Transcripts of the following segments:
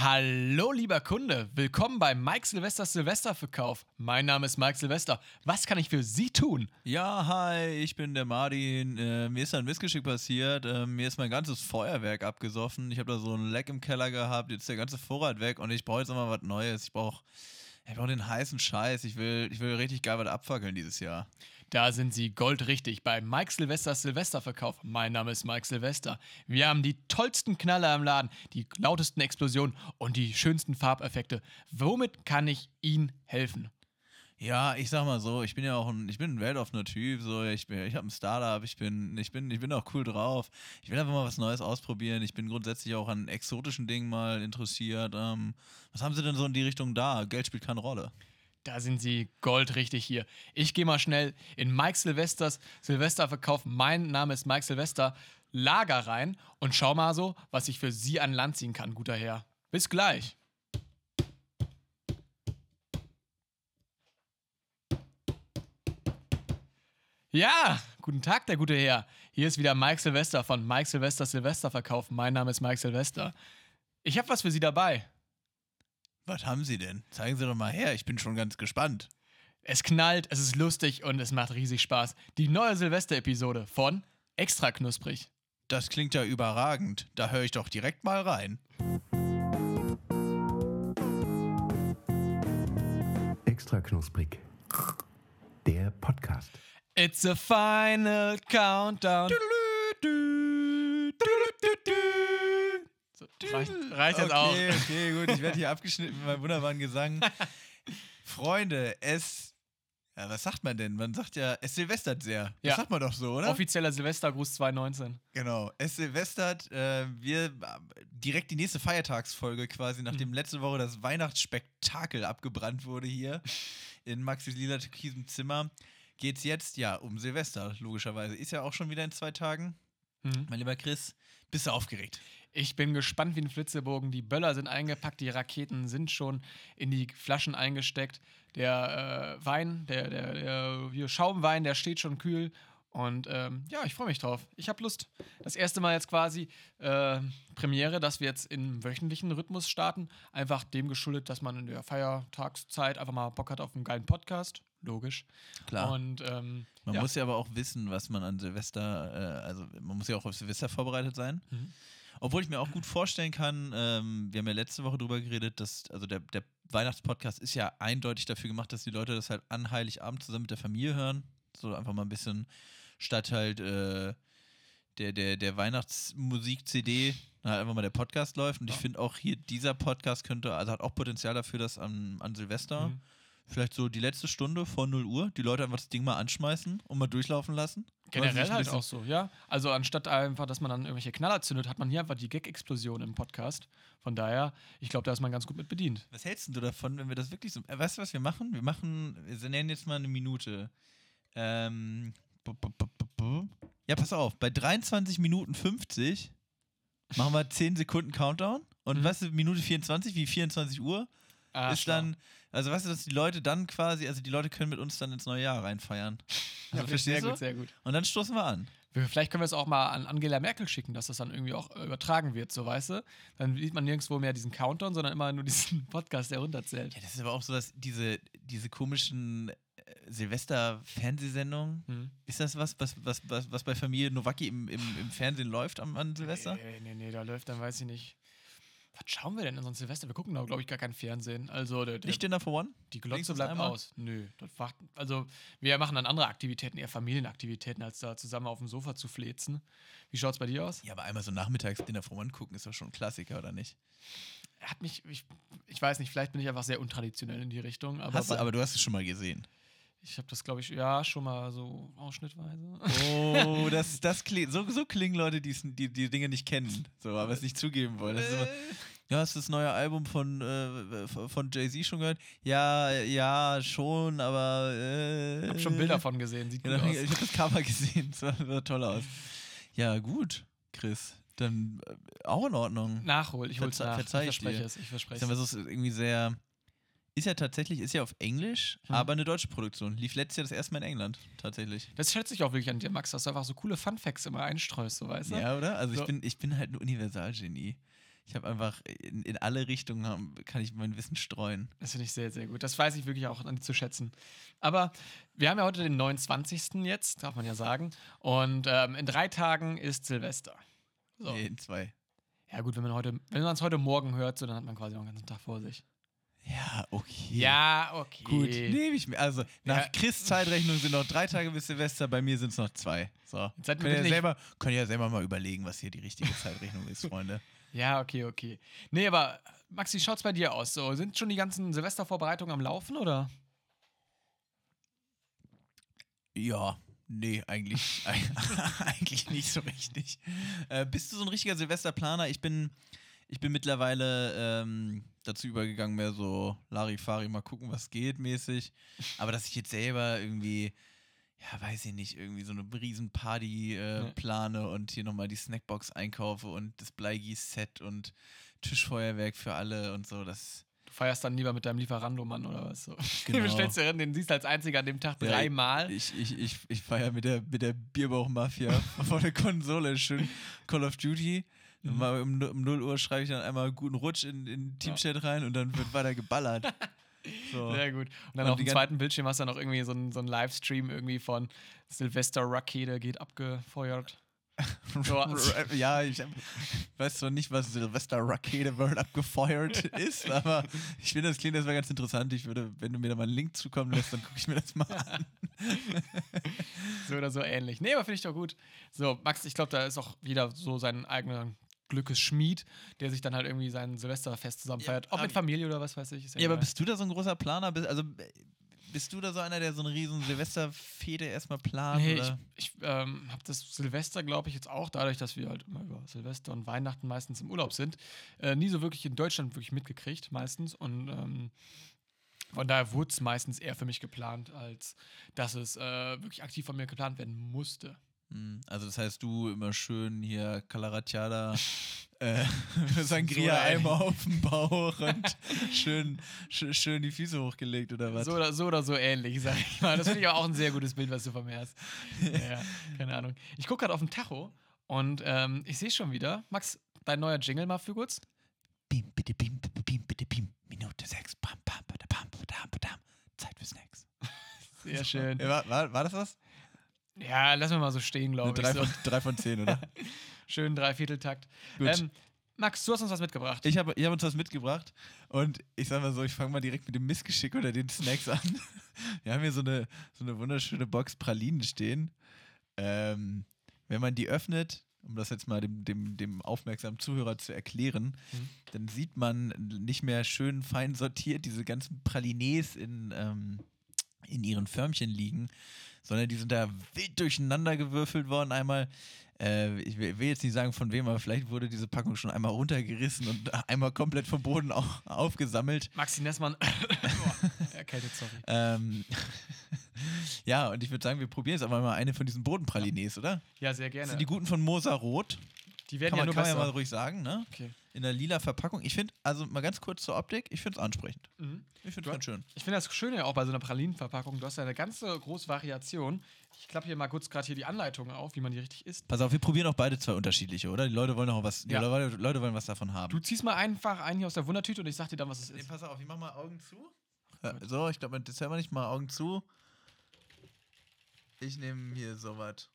Hallo, lieber Kunde. Willkommen bei Mike Silvesters Silvesterverkauf. Mein Name ist Mike Silvester. Was kann ich für Sie tun? Ja, hi, ich bin der Martin. Äh, mir ist ein Missgeschick passiert. Äh, mir ist mein ganzes Feuerwerk abgesoffen. Ich habe da so ein Leck im Keller gehabt. Jetzt ist der ganze Vorrat weg und ich brauche jetzt mal was Neues. Ich brauche ich brauch den heißen Scheiß. Ich will, ich will richtig geil was abfackeln dieses Jahr. Da sind Sie goldrichtig bei Mike Silvesters Silvesterverkauf. Mein Name ist Mike Silvester. Wir haben die tollsten Knaller im Laden, die lautesten Explosionen und die schönsten Farbeffekte. Womit kann ich Ihnen helfen? Ja, ich sag mal so, ich bin ja auch ein, ich bin ein weltoffener Typ, so, ich bin, ich habe ein Startup, ich bin, ich bin, ich bin auch cool drauf. Ich will einfach mal was Neues ausprobieren. Ich bin grundsätzlich auch an exotischen Dingen mal interessiert. Ähm, was haben Sie denn so in die Richtung da? Geld spielt keine Rolle. Da sind Sie goldrichtig hier. Ich gehe mal schnell in Mike Silvesters Silvesterverkauf. Mein Name ist Mike Silvester. Lager rein und schau mal so, was ich für Sie an Land ziehen kann, guter Herr. Bis gleich. Ja, guten Tag, der gute Herr. Hier ist wieder Mike Silvester von Mike Silvester Silvesterverkauf. Mein Name ist Mike Silvester. Ich habe was für Sie dabei. Was haben Sie denn? Zeigen Sie doch mal her, ich bin schon ganz gespannt. Es knallt, es ist lustig und es macht riesig Spaß. Die neue Silvester-Episode von Extra Knusprig. Das klingt ja überragend. Da höre ich doch direkt mal rein. Extra knusprig. Der Podcast. It's a final countdown. So, reicht, reicht jetzt auch. Okay, okay, gut. Ich werde hier abgeschnitten mit meinem wunderbaren Gesang. Freunde, es. Ja, was sagt man denn? Man sagt ja, es silvestert sehr. Das Ja. sagt man doch so, oder? Offizieller Silvestergruß 2019. Genau, es silvestert. Äh, wir direkt die nächste Feiertagsfolge quasi, nachdem letzte Woche das Weihnachtsspektakel abgebrannt wurde hier in Maxis lila türkisem Zimmer, geht's jetzt ja um Silvester, logischerweise. Ist ja auch schon wieder in zwei Tagen. Mhm. Mein lieber Chris, bist du aufgeregt? Ich bin gespannt wie ein Flitzebogen. Die Böller sind eingepackt, die Raketen sind schon in die Flaschen eingesteckt. Der äh, Wein, der, der, der hier Schaumwein, der steht schon kühl. Und ähm, ja, ich freue mich drauf. Ich habe Lust. Das erste Mal jetzt quasi äh, Premiere, dass wir jetzt im wöchentlichen Rhythmus starten. Einfach dem geschuldet, dass man in der Feiertagszeit einfach mal Bock hat auf einen geilen Podcast. Logisch. Klar. Und ähm, Man ja. muss ja aber auch wissen, was man an Silvester, äh, also man muss ja auch auf Silvester vorbereitet sein. Mhm. Obwohl ich mir auch gut vorstellen kann, ähm, wir haben ja letzte Woche drüber geredet, dass, also der, der Weihnachtspodcast ist ja eindeutig dafür gemacht, dass die Leute das halt an Heiligabend zusammen mit der Familie hören. So einfach mal ein bisschen statt halt äh, der, der, der Weihnachtsmusik-CD halt einfach mal der Podcast läuft. Und ich finde auch hier, dieser Podcast könnte, also hat auch Potenzial dafür, dass an, an Silvester Mhm. Vielleicht so die letzte Stunde vor 0 Uhr die Leute einfach das Ding mal anschmeißen und mal durchlaufen lassen. Generell halt auch so, ja. Also anstatt einfach, dass man dann irgendwelche Knaller zündet, hat man hier einfach die Gag-Explosion im Podcast. Von daher, ich glaube, da ist man ganz gut mit bedient. Was hältst du davon, wenn wir das wirklich so. Äh, weißt du, was wir machen? Wir machen, wir nennen jetzt mal eine Minute. Ähm. Ja, pass auf, bei 23 Minuten 50 machen wir 10 Sekunden Countdown. Und Mhm. weißt du, Minute 24, wie 24 Uhr, Ah, ist dann, also weißt du, dass die Leute dann quasi, also die Leute können mit uns dann ins neue Jahr reinfeiern. Ja, Also, sehr verstehst du? gut, sehr gut. Und dann stoßen wir an. Vielleicht können wir es auch mal an Angela Merkel schicken, dass das dann irgendwie auch äh, übertragen wird, so weißt du? Dann sieht man nirgendwo mehr diesen Countdown, sondern immer nur diesen Podcast, der runterzählt. Ja, das ist aber auch so, dass diese, diese komischen äh, Silvester-Fernsehsendungen, Hm. ist das was, was, was, was, was bei Familie Nowacki im, im, im Fernsehen läuft am, an Silvester? Nee, nee, nee, da läuft dann, weiß ich nicht. Was schauen wir denn in so ein Silvester? Wir gucken da, glaube ich, gar kein Fernsehen. Also, der, der, Nicht Dinner for One? die Glotze bleibt einmal? aus. Nö, wacht, also wir machen dann andere Aktivitäten, eher Familienaktivitäten, als da zusammen auf dem Sofa zu flezen. Wie schaut's bei dir aus? Ja, aber einmal so nachmittags Dinner for One gucken ist doch schon ein Klassiker, oder nicht? Hat mich, ich, ich weiß nicht, vielleicht bin ich einfach sehr untraditionell in die Richtung, aber, Hast du, aber du hast es schon mal gesehen. Ich habe das, glaube ich, ja, schon mal so ausschnittweise. Oh, das, das klingt, so, so klingen Leute, die, die die Dinge nicht kennen, so, aber es nicht zugeben wollen. Das ist immer, ja, hast du das neue Album von, äh, von von Jay-Z schon gehört? Ja, ja, schon, aber. Äh, Ich habe schon Bilder davon gesehen, sieht gut Genau, aus. ich habe das Cover gesehen, das sah, toll aus. Ja, gut, Chris. Dann äh, auch in Ordnung. Nachhol, ich hol's Verze- nach. verzeih ich verspreche dir. es, ich verspreche es. ist irgendwie sehr. Ist ja tatsächlich, ist ja auf Englisch, Hm. aber eine deutsche Produktion. Lief letztes Jahr das erste Mal in England, tatsächlich. Das schätze ich auch wirklich an dir, Max, dass du einfach so coole Funfacts immer einstreust, so weißt du? Ja, oder? Also So. ich bin, ich bin halt ein Universalgenie. Ich habe einfach in, in alle Richtungen haben, kann ich mein Wissen streuen. Das finde ich sehr, sehr gut. Das weiß ich wirklich auch an zu schätzen. Aber wir haben ja heute den 29. jetzt, darf man ja sagen. Und ähm, in drei Tagen ist Silvester. So. Nee, in zwei. Ja, gut, wenn man heute, wenn man es heute Morgen hört, so, dann hat man quasi noch einen ganzen Tag vor sich. Ja, okay. Ja, okay. Gut, nehme ich mir. Also, nach Ja. Chris Zeitrechnung sind noch drei Tage bis Silvester, bei mir sind es noch zwei. So. Jetzt Könnt ihr, selber, könnt ihr ja selber mal überlegen, was hier die richtige Zeitrechnung ist, Freunde. Ja, okay, okay. Nee, aber Maxi, schaut's bei dir aus? So, sind schon die ganzen Silvestervorbereitungen am Laufen oder? Ja, nee, eigentlich, eigentlich nicht so richtig. Äh, bist du so ein richtiger Silvesterplaner? Ich bin, ich bin mittlerweile ähm, dazu übergegangen, mehr so Larifari, mal gucken, was geht mäßig. Aber dass ich jetzt selber irgendwie, ja, weiß ich nicht, irgendwie so eine Riesenparty äh, Nee. plane und hier nochmal die Snackbox einkaufe und das Bleigieß-Set und Tischfeuerwerk für alle und so, das. Du feierst dann lieber mit deinem Lieferando-Mann oder was so. Genau. Den bestellst du rein, den siehst du als einziger an dem Tag Ja, dreimal. Ich, ich, ich, ich feiere mit der, mit der Bierbauch-Mafia vor der Konsole schön Call of Duty. Mhm. Mal um, um 0 Uhr schreibe ich dann einmal guten Rutsch in, in Teamchat rein und dann wird weiter geballert. So. Sehr gut. Und dann Und auf dem zweiten Bildschirm hast du dann noch irgendwie so einen so einen Livestream irgendwie von Silvester Rakete geht abgefeuert. Ja, ich hab, weiß zwar nicht, was Silvester Rakete World abgefeuert ist, aber ich finde, das klingt erstmal ganz interessant. Ich würde, wenn du mir da mal einen Link zukommen lässt, dann gucke ich mir das mal an. so oder so ähnlich. Nee, aber finde ich doch gut. So, Max, ich glaube, da ist auch jeder so sein eigener Glückesschmied, der sich dann halt irgendwie sein Silvesterfest zusammen Ja, aber- mit Familie oder was weiß ich. Ist Ja, aber bist du da so ein großer Planer? Bist, also bist du da so einer, der so eine riesen Silvesterfete erstmal plant? Nee, ich, oder? ich ähm, habe das Silvester, glaube ich, jetzt auch, dadurch, dass wir halt immer über Silvester und Weihnachten meistens im Urlaub sind, äh, nie so wirklich in Deutschland wirklich mitgekriegt, meistens. Und ähm, von daher wurde es meistens eher für mich geplant, als dass es äh, wirklich aktiv von mir geplant werden musste. Hm, Also das heißt, du immer schön hier Calaratiada, äh, Sangria-Eimer auf dem Bauch und schön, schön, schön die Füße hochgelegt oder was? So oder, so oder so ähnlich, sag ich mal. Das finde ich aber auch ein sehr gutes Bild, was du von mir hast. Ja, keine Ahnung. Ich gucke gerade auf den Tacho und ähm, ich sehe schon wieder. Max, dein neuer Jingle mal für kurz. Bim, bitte, bim, bitte, bim, bitte, bim. Minute sechs. Pam, pam, bada, pam, badam, badam. Zeit für Snacks. Sehr schön. Ja, war, war, war das was? Ja, lassen wir mal so stehen, glaube ich. drei, So. von, drei von zehn, oder? Schön Dreivierteltakt. Gut. Ähm, Max, du hast uns was mitgebracht. Ich habe ich hab uns was mitgebracht und ich sag mal so, ich fange mal direkt mit dem Missgeschick oder den Snacks an. Wir haben hier so eine, so eine wunderschöne Box Pralinen stehen. Ähm, wenn man die öffnet, um das jetzt mal dem, dem, dem aufmerksamen Zuhörer zu erklären, Mhm. dann sieht man nicht mehr schön fein sortiert diese ganzen Pralines in, ähm, in ihren Förmchen liegen, sondern die sind da wild durcheinander gewürfelt worden. Einmal, äh, ich will jetzt nicht sagen von wem, aber vielleicht wurde diese Packung schon einmal runtergerissen und einmal komplett vom Boden au- aufgesammelt. Maxi Nessmann. Erkältet, sorry. Ähm, ja, und ich würde sagen, wir probieren jetzt aber mal eine von diesen Bodenpralines, oder? Ja, sehr Das gerne. sind die guten von Mosa Rot. Die werden Kann ja man, nur kann man ja mal ruhig sagen, ne? okay. In der lila Verpackung. Ich finde, also mal ganz kurz zur Optik, ich finde es ansprechend. Mhm. Ich finde es ganz schön. Ich finde das Schöne ja auch bei so einer Pralinenverpackung. Du hast ja eine ganze große Variation. Ich klappe hier mal kurz gerade hier die Anleitung auf, wie man die richtig isst. Pass auf, wir probieren auch beide zwei unterschiedliche, oder? Die Leute wollen auch was, die Ja. Leute, Leute wollen was davon haben. Du ziehst mal einfach einen hier aus der Wundertüte und ich sag dir dann, was es Nee, ist. pass auf, ich mach mal Augen zu. Ja, so, ich glaube, das hört man nicht mal Augen zu. Ich nehme hier sowas.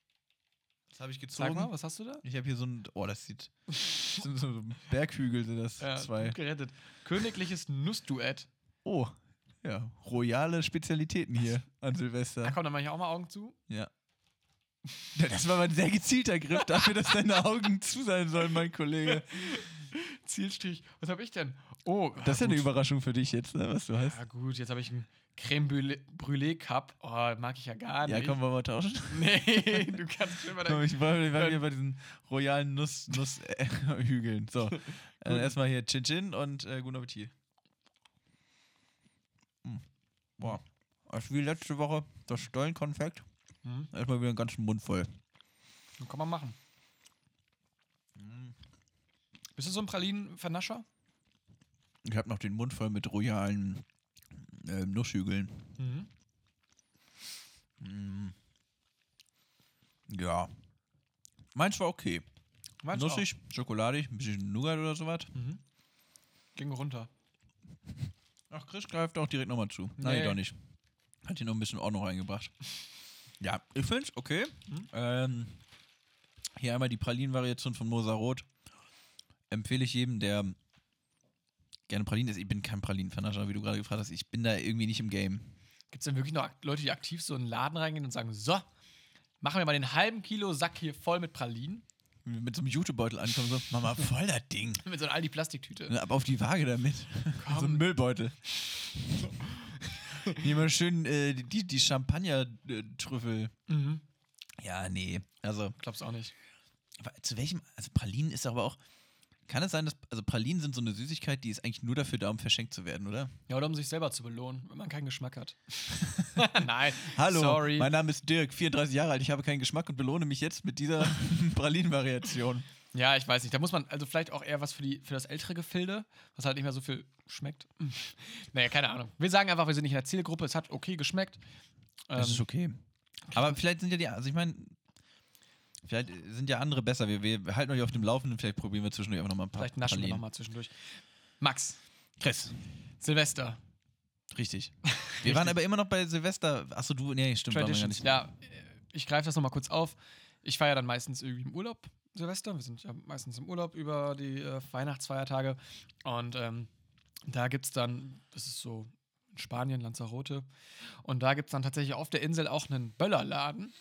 Das habe ich gezogen. Sag mal, was hast du da? Ich habe hier so ein. Oh, das sieht. Das sind so Berghügel, sind das Ja, zwei. gerettet. Königliches Nussduett. Oh, ja. Royale Spezialitäten hier an Da Silvester. komm, dann mach ich auch mal Augen zu. Ja. Ja, Das war mal ein sehr gezielter Griff dafür, dass deine Augen zu sein sollen, mein Kollege. Zielstrich. Was habe ich denn? Oh, Das ist ja eine gut. Überraschung für dich jetzt, ne, was du hast. Ja, gut, jetzt habe ich einen Creme Brûlée- Cup. Oh, mag ich ja gar nicht. Ja, komm, wollen wir tauschen? Nee, du kannst immer Komm, ich war, ich war hier bei diesen royalen Nuss, Nuss äh, Hügeln. So, äh, erstmal hier Chin Chin und äh, guten Appetit. Mm. Boah, also wie letzte Woche das Stollenkonfekt. Hm, Erstmal wieder einen ganzen Mund voll. kann man machen. Bist du so ein Pralinen-Vernascher? Ich habe noch den Mund voll mit royalen äh, Nusshügeln. Mhm. Mm. Ja. Meins war okay. Meins Nussig, schokoladig, ein bisschen Nougat oder sowas. auch. Mhm. Ging runter. Ach, Chris greift auch direkt nochmal zu. Nein, Nee. doch nicht. Hat hier noch ein bisschen Ordnung reingebracht. Ja, ich finde es okay. Mhm. Ähm, hier einmal die Pralinen-Variation von Moser Rot. Empfehle ich jedem, der gerne Pralinen isst. Ich bin kein Pralinen-Fan, wie du gerade gefragt hast. Ich bin da irgendwie nicht im Game. Gibt es denn wirklich noch Leute, die aktiv so in den Laden reingehen und sagen, so, machen wir mal den halben Kilo Sack hier voll mit Pralinen? Mit so einem Jutebeutel ankommen, so, Mama, voll das Ding. Mit so einer Aldi-Plastiktüte. Ab auf die Waage damit. Komm. so ein Müllbeutel. Hier mal schön äh, die, die Champagner-Trüffel. Mhm. Ja, nee. Also, Glaub's auch nicht. Aber zu welchem, also Pralinen ist aber auch, kann es sein, dass, also Pralinen sind so eine Süßigkeit, die ist eigentlich nur dafür da, um verschenkt zu werden, oder? Ja, oder um sich selber zu belohnen, wenn man keinen Geschmack hat. Nein, Hallo, sorry. mein Name ist Dirk, 34 Jahre alt, ich habe keinen Geschmack und belohne mich jetzt mit dieser Pralinen-Variation. Ja, ich weiß nicht. Da muss man, also vielleicht auch eher was für, die, für das ältere Gefilde, was halt nicht mehr so viel schmeckt. Hm. Naja, keine Ahnung. Wir sagen einfach, wir sind nicht in der Zielgruppe, es hat okay geschmeckt. Das ist Ähm, okay. Aber vielleicht sind ja die, also ich meine, vielleicht sind ja andere besser. Wir, wir halten euch auf dem Laufenden, vielleicht probieren wir zwischendurch einfach nochmal ein paar vielleicht naschen wir Pralinen. nochmal zwischendurch. Max, Chris, Silvester, richtig. Wir waren aber immer noch bei Silvester. Achso, du, nee, stimmt, waren wir gar nicht. Ja, ich greife das nochmal kurz auf. Ich feiere dann meistens irgendwie im Urlaub Silvester. Wir sind ja meistens im Urlaub über die äh, Weihnachtsfeiertage. Und ähm, da gibt es dann, das ist so in Spanien, Lanzarote. Und da gibt es dann tatsächlich auf der Insel auch einen Böllerladen.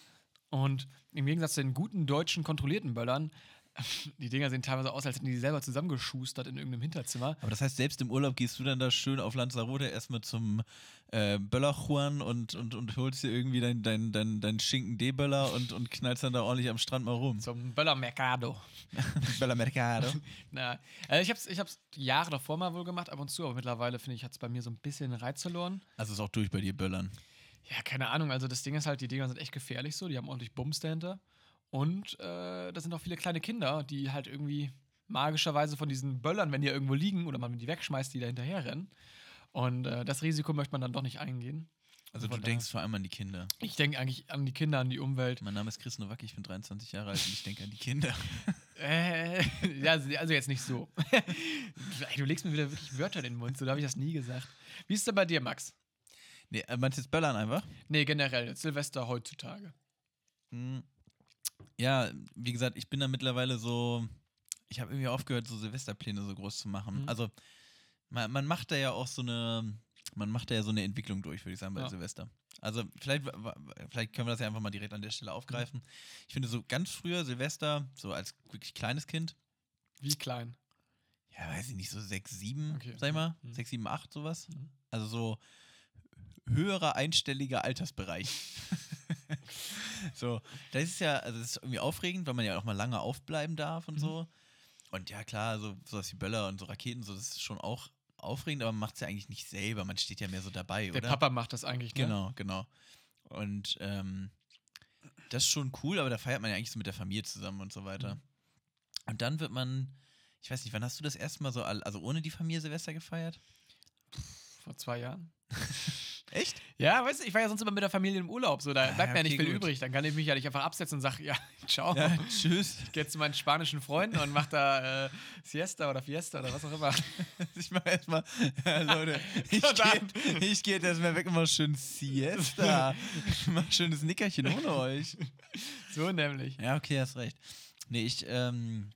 Und im Gegensatz zu den guten deutschen kontrollierten Böllern, die Dinger sehen teilweise aus, als hätten die selber zusammengeschustert in irgendeinem Hinterzimmer. Aber das heißt, selbst im Urlaub gehst du dann da schön auf Lanzarote erstmal zum äh, Böllerchuan und, und, und holst dir irgendwie dein, dein, dein, dein Schinken-D-Böller und, und knallst dann da ordentlich am Strand mal rum. Zum Böllermercado. Böller Mercado. Na, äh, ich habe es ich hab's Jahre davor mal wohl gemacht, ab und zu, aber mittlerweile finde ich, hat es bei mir so ein bisschen Reiz verloren. Also ist auch durch bei dir Böllern. Ja, keine Ahnung. Also das Ding ist halt, die Dinger sind echt gefährlich so. Die haben ordentlich Bums dahinter. Und äh, da sind auch viele kleine Kinder, die halt irgendwie magischerweise von diesen Böllern, wenn die irgendwo liegen oder man die wegschmeißt, die da hinterher rennen. Und äh, das Risiko möchte man dann doch nicht eingehen. Also du denkst vor allem an die Kinder. Ich denke eigentlich an die Kinder, an die Umwelt. Mein Name ist Chris Nowacki, ich bin 23 Jahre alt und ich denke an die Kinder. Äh, ja, also jetzt nicht so. Du legst mir wieder wirklich Wörter in den Mund, so da habe ich das nie gesagt. Wie ist es denn bei dir, Max? Nee, äh, meinst du jetzt Böllern einfach? Nee, generell, Silvester heutzutage. Hm. Ja, wie gesagt, ich bin da mittlerweile so. Ich habe irgendwie aufgehört, so Silvesterpläne so groß zu machen. Mhm. Also, man, man macht da ja auch so eine. Man macht da ja so eine Entwicklung durch, würde ich sagen, bei Ja. Silvester. Also, vielleicht, vielleicht können wir das ja einfach mal direkt an der Stelle aufgreifen. Ich finde, so ganz früher Silvester, so als wirklich kleines Kind, Wie klein? ja, weiß ich nicht, so sechs, sieben, Okay. sag ich mal, Mhm. sechs, sieben, acht, sowas. Mhm. Also so höherer einstelliger Altersbereich. so, das ist ja, also das ist irgendwie aufregend, weil man ja auch mal lange aufbleiben darf und Mhm. so. Und ja, klar, so sowas wie Böller und so Raketen, so, das ist schon auch aufregend, aber man macht es ja eigentlich nicht selber, man steht ja mehr so dabei, Der oder? Papa macht das eigentlich, ne? Genau, genau. Und ähm, das ist schon cool, aber da feiert man ja eigentlich so mit der Familie zusammen und so weiter. Mhm. Und dann wird man, ich weiß nicht, wann hast du das erste Mal so, also ohne die Familie Silvester gefeiert? Vor zwei Jahren. Echt? Ja, weißt du, ich war ja sonst immer mit der Familie im Urlaub, so da Ah, bleibt mir ja nicht viel gut. übrig. Dann kann ich mich ja nicht einfach absetzen und sage, ja, ciao. Ja, tschüss. Ich gehe jetzt zu meinen spanischen Freunden und mach da äh, Siesta oder Fiesta oder was auch immer. Ich mach erstmal, ja, Leute, ich gehe geh jetzt erstmal weg und mach schön Siesta. Ich mach schönes Nickerchen ohne euch. So nämlich. Ja, okay, hast recht. Nee, ich, ähm,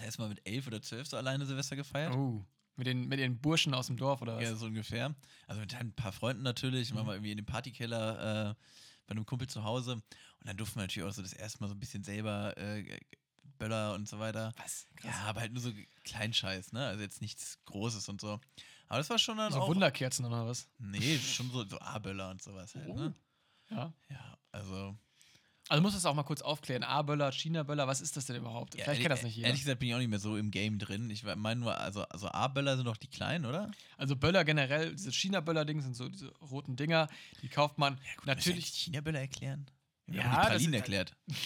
erstmal mit elf oder zwölf so alleine Silvester gefeiert. Oh. Mit den, mit den Burschen aus dem Dorf oder was? Ja, so ungefähr. Also mit ein paar Freunden natürlich. Mhm. Waren wir irgendwie in dem Partykeller äh, bei einem Kumpel zu Hause. Und dann durften wir natürlich auch so das erste Mal so ein bisschen selber äh, Böller und so weiter. Was? Ja, aber halt nur so Kleinscheiß, ne? Also jetzt nichts Großes und so. Aber das war schon dann So auch. Wunderkerzen oder was? Nee, schon so, so A-Böller und sowas halt, ne? Ja. Ja, also. Also muss das auch mal kurz aufklären. A-Böller, China-Böller, was ist das denn überhaupt? Ja, Vielleicht kennt das nicht jeder. Ehrlich gesagt bin ich auch nicht mehr so im Game drin. Ich meine nur, also, also A-Böller sind doch die kleinen, oder? Also Böller generell, diese China-Böller-Ding sind so diese roten Dinger, die kauft man natürlich. China-Böller erklären? Wir Ja, haben die Pralinen ist- erklärt.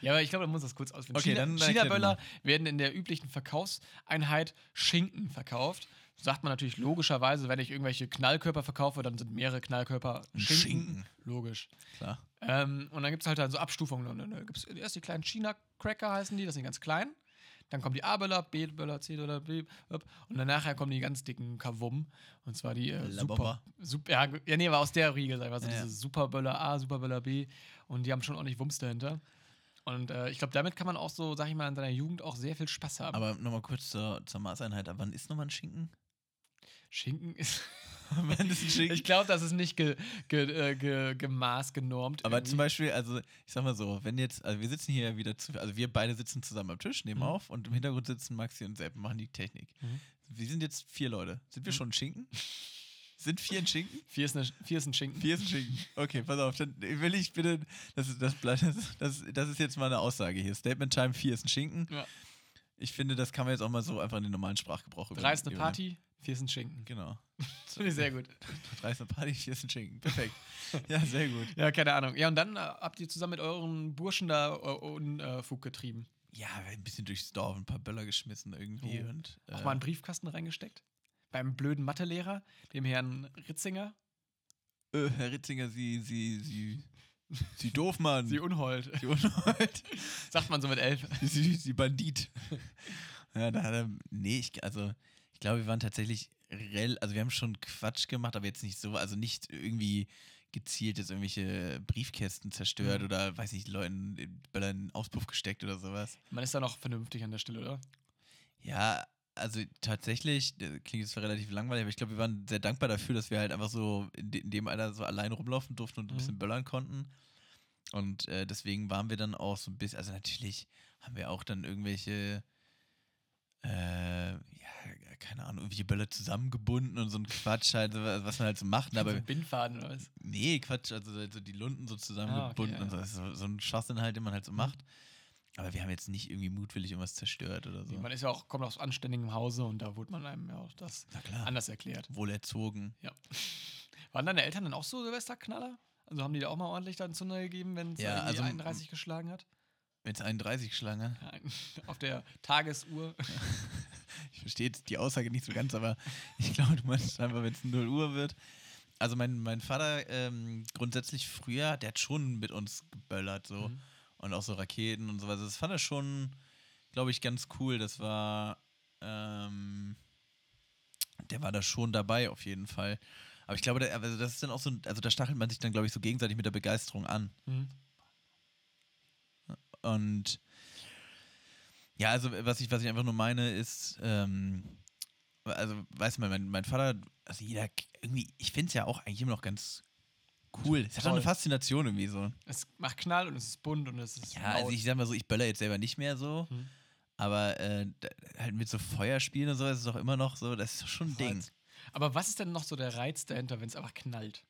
Ja, aber ich glaube, man muss das kurz ausführen. Okay, China- China-Böller doch werden in der üblichen Verkaufseinheit Schinken verkauft. sagt man natürlich logischerweise, wenn ich irgendwelche Knallkörper verkaufe, dann sind mehrere Knallkörper Schinken. Schinken. Logisch. Klar. Ähm, und dann gibt es halt, halt so Abstufungen. Und dann gibt es erst die kleinen China-Cracker heißen die, das sind ganz klein. Dann kommen die A-Böller, B-Böller, C-Böller, B. Up. Und dann nachher kommen die ganz dicken Kavum. Und zwar die äh, super, super. Ja, ja, nee, war aus der Riege, sag ich mal. So Ja, ja. diese Superböller A, Superböller B. Und die haben schon ordentlich Wumms dahinter. Und äh, ich glaube, damit kann man auch so, sag ich mal, in seiner Jugend auch sehr viel Spaß haben. Aber nochmal kurz zur, zur Maßeinheit. Wann ist nochmal ein Schinken? Schinken ist. ist Schinken? ich glaube, das ist nicht ge, ge, äh, ge, gemaß genormt. Aber irgendwie. zum Beispiel, also ich sag mal so, wenn jetzt, also wir sitzen hier wieder zu, also wir beide sitzen zusammen am Tisch, nehmen Mhm. auf und im Hintergrund sitzen Maxi und Sepp und machen die Technik. Mhm. Wir sind jetzt vier Leute. Sind wir Mhm. schon ein Schinken? Sind vier ein Schinken? Vier ist, eine, vier ist ein Schinken. Vier ist ein Schinken. Okay, pass auf, dann will ich bitte, das ist, das, das, das, ist jetzt mal eine Aussage hier. Statement Time, vier ist ein Schinken. Ja. Ich finde, das kann man jetzt auch mal so einfach in den normalen Sprachgebrauch Drei ist eine übernehmen. Party, vier ein Schinken. Genau. Finde ich sehr gut. Drei ist eine Party, vier ein Schinken. Perfekt. Ja, sehr gut. Ja, keine Ahnung. Ja, und dann äh, habt ihr zusammen mit euren Burschen da äh, Unfug getrieben. Ja, ein bisschen durchs Dorf, ein paar Böller geschmissen irgendwie Oh. und Auch äh, mal einen Briefkasten reingesteckt. Beim blöden Mathelehrer, dem Herrn Ritzinger. Äh, Herr Ritzinger, Sie, Sie, Sie, Sie doof, Mann. Sie Unhold. Sie Unhold. Sagt man so mit elf. Sie, Sie Bandit. Ja, da hat er, nee, ich, also, ich glaube, wir waren tatsächlich, rel, also wir haben schon Quatsch gemacht, aber jetzt nicht so, also nicht irgendwie gezielt jetzt irgendwelche Briefkästen zerstört Mhm. oder, weiß nicht, Leuten Böller in den Auspuff gesteckt oder sowas. Man ist da noch vernünftig an der Stelle, oder? Ja, also tatsächlich, klingt jetzt zwar relativ langweilig, aber ich glaube, wir waren sehr dankbar dafür, dass wir halt einfach so in, de in dem Alter so allein rumlaufen durften und ein Mhm. bisschen böllern konnten. Und äh, deswegen waren wir dann auch so ein bisschen, also natürlich haben wir auch dann irgendwelche, äh, ja, keine Ahnung, irgendwelche Böller zusammengebunden und so ein Quatsch halt, so was man halt so macht. so Aber ein Bindfaden oder was? nee, Quatsch, also so die Lunden so zusammengebunden ja, und so, ja. so, so ein Schwachsinn halt, den man halt so Mhm. macht. Aber wir haben jetzt nicht irgendwie mutwillig irgendwas zerstört oder so. Man ist ja auch, kommt aus anständigem Hause und da wurde man einem ja auch das anders erklärt. Wohlerzogen. Ja. Waren deine Eltern dann auch so Silvesterknaller? Also haben die da auch mal ordentlich dann Zunder gegeben, wenn es Ja, also- 31 geschlagen hat? Wenn es 31 geschlagen hat. Ja, auf der Tagesuhr. Ich verstehe die Aussage nicht so ganz, aber ich glaube, du meinst einfach, wenn es 0 Uhr wird. Also mein, mein Vater ähm, grundsätzlich früher, der hat schon mit uns geböllert so Mhm. und auch so Raketen und sowas. Das fand er schon, glaube ich, ganz cool. Das war, ähm, der war da schon dabei auf jeden Fall. Aber ich glaube, der, also das ist dann auch so, also da stachelt man sich dann, glaube ich, so gegenseitig mit der Begeisterung an. Mhm. Und ja, also was ich, was ich einfach nur meine, ist, ähm, also weißt du, mein, mein Vater, also jeder, irgendwie, ich finde es ja auch eigentlich immer noch ganz cool. Es hat auch eine. Faszination irgendwie so. Es macht Knall und es ist bunt und es ist. Ja, also laut. ich sag mal so, ich böller jetzt selber nicht mehr so, Mhm. aber äh, halt mit so Feuerspielen und so ist es doch immer noch so, das ist doch schon ein Ding. Aber was ist denn noch so der Reiz dahinter, wenn es einfach knallt?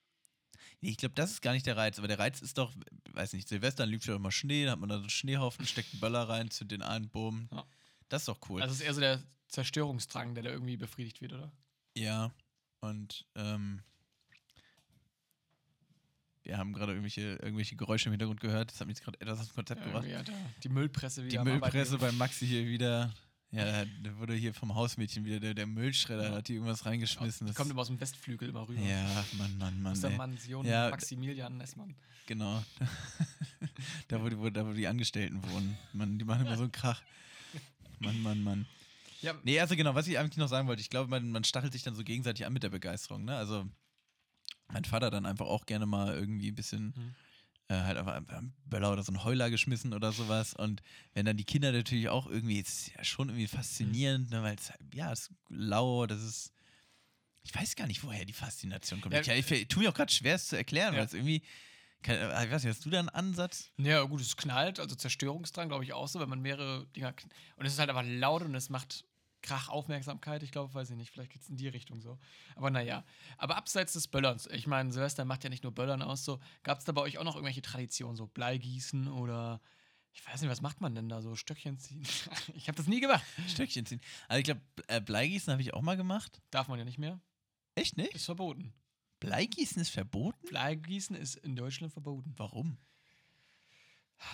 Nee, ich glaube, das ist gar nicht der Reiz, aber der Reiz ist doch, weiß nicht, Silvester, dann liegt ja immer Schnee, dann hat man da so einen Schneehaufen, steckt einen Böller rein, zündet den ein, boom. Ja. Das ist doch cool. Also es ist eher so der Zerstörungsdrang, der da irgendwie befriedigt wird, oder? Ja, und ähm, wir haben gerade irgendwelche, irgendwelche Geräusche im Hintergrund gehört. Das hat mich gerade etwas aus dem Konzept gebracht. Irgendwie hat er die Müllpresse wieder Die Müllpresse gemacht. bei Maxi hier wieder. Ja, da wurde hier vom Hausmädchen wieder der, der Müllschredder, Ja. hat hier irgendwas reingeschmissen. Die Das- kommt immer aus dem Westflügel immer rüber. ja, Mann, Mann, Mann. Aus der. Mansion Ja, Maximilian Nessmann. Genau. da, wo, die- wo, da, wo die Angestellten wohnen. Mann, die machen immer so einen Krach. Mann, Mann, Mann. Ja, Nee, also genau, was ich eigentlich noch sagen wollte, ich glaube, man, man stachelt sich dann so gegenseitig an mit der Begeisterung, ne? Also mein Vater dann einfach auch gerne mal irgendwie ein bisschen Mhm. Äh, halt einfach einen Böller oder so einen Heuler geschmissen oder sowas. Und wenn dann die Kinder natürlich auch irgendwie, es ist ja schon irgendwie faszinierend, ne? Weil es, ja, es ist lau, das ist. Ich weiß gar nicht, woher die Faszination kommt. Ja, ich, ich, tue mir auch gerade schwer, es zu erklären, Ja. weil es irgendwie. Kann, äh, ich weiß nicht, hast du da einen Ansatz? Ja, gut, es knallt, also Zerstörungsdrang, glaube ich, auch so, wenn man mehrere Dinger. Und es ist halt einfach laut und es macht Krach Aufmerksamkeit. Ich glaube, weiß ich nicht, vielleicht geht es in die Richtung so. Aber naja. Aber abseits des Böllerns, ich meine, Silvester macht ja nicht nur Böllern aus, so. Gab es da bei euch auch noch irgendwelche Traditionen, so Bleigießen oder. Ich weiß nicht, was macht man denn da? So Stöckchen ziehen? ich habe das nie gemacht. Stöckchen ziehen. Also ich glaube, äh, Bleigießen habe ich auch mal gemacht. Darf man ja nicht mehr. Echt nicht? Ist verboten. Bleigießen ist verboten? Bleigießen ist in Deutschland verboten. Warum?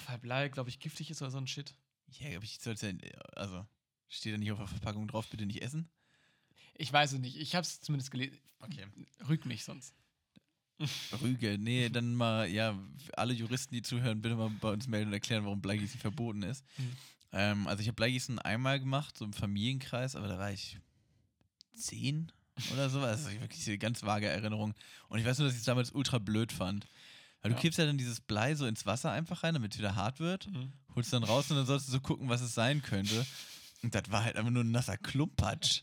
Weil Blei, glaube ich, giftig ist oder so ein Shit. Ja, aber ich sollte also steht da nicht auf der Verpackung drauf, bitte nicht essen. Ich weiß es nicht. Ich habe es zumindest gelesen. Okay. Rügt mich sonst. Rüge, nee, dann mal, ja, alle Juristen, die zuhören, bitte mal bei uns melden und erklären, warum Bleigießen verboten ist. Mhm. Ähm, also ich habe Bleigießen einmal gemacht, so im Familienkreis, aber da war ich zehn oder so. Also wirklich eine ganz vage Erinnerung. Und ich weiß nur, dass ich es damals ultra blöd fand. Weil du Ja. kippst ja dann dieses Blei so ins Wasser einfach rein, damit es wieder hart wird. Mhm. Holst dann raus und dann sollst du so gucken, was es sein könnte. Und das war halt einfach nur ein nasser Klumpatsch.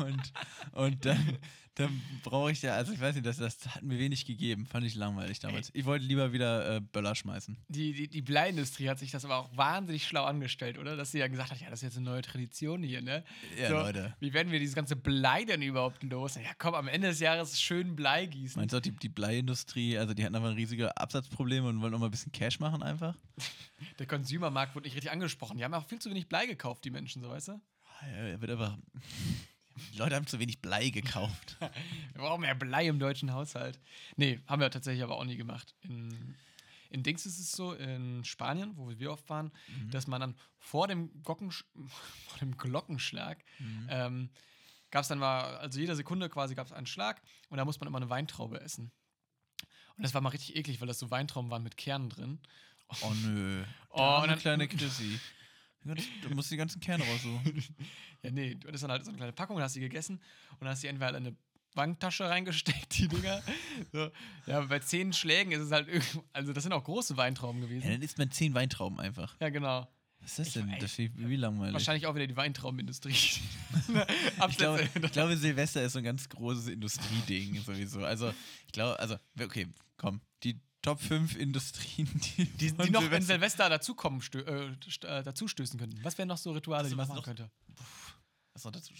Und, und dann, dann brauche ich ja, also ich weiß nicht, das, das hat mir wenig gegeben. Fand ich langweilig damals. Ich wollte lieber wieder äh, Böller schmeißen. Die, die, die Bleiindustrie hat sich das aber auch wahnsinnig schlau angestellt, oder? Dass sie ja gesagt hat, ja, das ist jetzt eine neue Tradition hier, ne? Ja, So, Leute. Wie werden wir dieses ganze Blei denn überhaupt los? Ja, komm, am Ende des Jahres schön Blei gießen. Meinst du auch die, die Bleiindustrie, also die hatten aber riesige Absatzprobleme und wollen noch mal ein bisschen Cash machen einfach? Der Consumermarkt wurde nicht richtig angesprochen. Die haben auch viel zu wenig Blei gekauft, die Menschen, so weißt du? Ja, er wird aber. Die Leute haben zu wenig Blei gekauft. Wir brauchen mehr Blei im deutschen Haushalt. Nee, haben wir tatsächlich aber auch nie gemacht. In, in Dings ist es so, in Spanien, wo wir oft waren, dass man dann vor dem, Glockensch vor dem Glockenschlag ähm, gab es dann mal, also jede Sekunde quasi gab es einen Schlag und da muss man immer eine Weintraube essen. Und das war mal richtig eklig, weil das so Weintrauben waren mit Kernen drin. Oh nö. Oh, und eine dann- kleine Chrissy. Du musst die ganzen Kerne raussuchen. Ja, nee, du hattest dann halt so eine kleine Packung, hast die gegessen und dann hast du die entweder in eine Banktasche reingesteckt, die Dinger. So. Ja, bei zehn Schlägen ist es halt irgendwie, also das sind auch große Weintrauben Ja, gewesen. dann isst man zehn Weintrauben einfach. Ja, genau. Was ist das Ich denn? weiß- Das ist wie, wie langweilig. Wahrscheinlich auch wieder die Weintraubenindustrie. Ich glaube, ich glaube, Silvester ist so ein ganz großes Industrieding sowieso. Also, ich glaube, also, okay, komm. Die Top 5 Industrien, die, die, die noch in Silvester- dazukommen, stö äh, äh, dazustößen könnten. Was wären noch so Rituale, die man machen noch? könnte? Was noch dazu.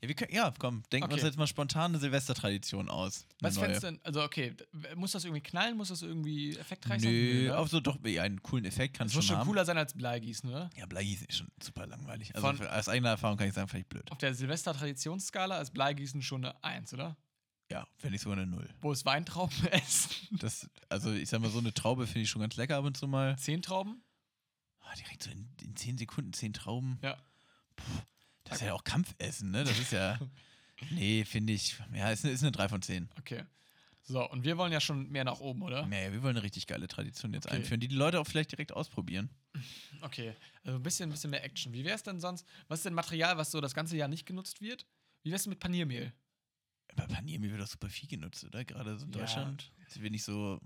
Ja, wir können, ja, komm, denken wir uns Okay. jetzt mal spontan eine Silvestertradition aus. Eine Was fändest du denn? Also, okay, muss das irgendwie knallen? Muss das irgendwie effektreich sein? Nö, ne? auch so doch ja, einen coolen Effekt kann es muss schon schon haben. cooler sein als Bleigießen, oder? Ja, Bleigießen ist schon super langweilig. Also Von- aus eigener Erfahrung kann ich sagen, vielleicht blöd. Auf der Silvester-Traditionsskala ist Bleigießen schon eine 1, oder? Ja, finde ich sogar eine Null. Wo ist Weintrauben essen? Das, also ich sag mal, so eine Traube finde ich schon ganz lecker ab und zu mal. Zehn Trauben? Ah, direkt so in, in 10 Sekunden 10 Trauben. Ja. Puh, das ist ja auch Kampfessen, ne? Das ist ja. Nee, finde ich. Ja, ist, eine- ist eine 3 von 10. Okay. So, und wir wollen ja schon mehr nach oben, oder? Naja, wir wollen eine richtig geile Tradition jetzt Okay. einführen, die die Leute auch vielleicht direkt ausprobieren. Okay. Also ein bisschen, ein bisschen mehr Action. Wie wäre es denn sonst? Was ist denn Material, was so das ganze Jahr nicht genutzt wird? Wie wär's denn mit Paniermehl? Aber Paniermehl wird doch super viel genutzt, oder? Gerade so in Ja. Deutschland. Sind wir nicht so,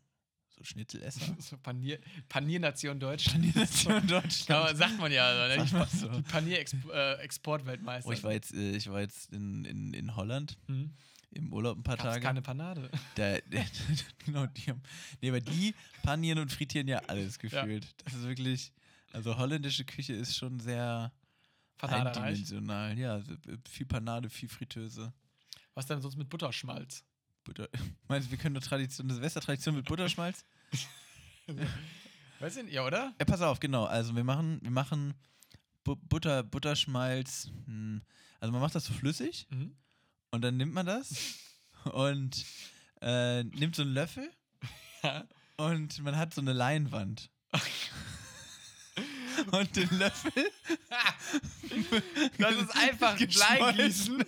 so Schnitzelesser? So Panier, Paniernation Deutschland. Paniernation Ja, Deutschland. aber sagt man ja. Also, ne? Sag so. Die Panier-Exportweltmeister. Oh, ich war jetzt, äh, ich war jetzt in, in, in Holland hm? im Urlaub ein paar Gab's Tage. keine Panade. Da, genau, die haben. Nee, aber die panieren und frittieren ja alles gefühlt. Das ist wirklich. Also holländische Küche ist schon sehr Panade eindimensional. Ja, so, äh, viel Panade, viel Fritteuse. Was denn sonst mit Butterschmalz? Butter. Meinst du, wir können eine Tradition, eine Silvestertradition mit Butterschmalz? Weißt du, ja, oder? Ja, pass auf, genau. Also wir machen, wir machen Bu Butter, Butterschmalz. Hm, also man macht das so flüssig Mhm. und dann nimmt man das und äh, nimmt so einen Löffel Ja. und man hat so eine Leinwand. Und den Löffel Das ist einfach Bleigießen.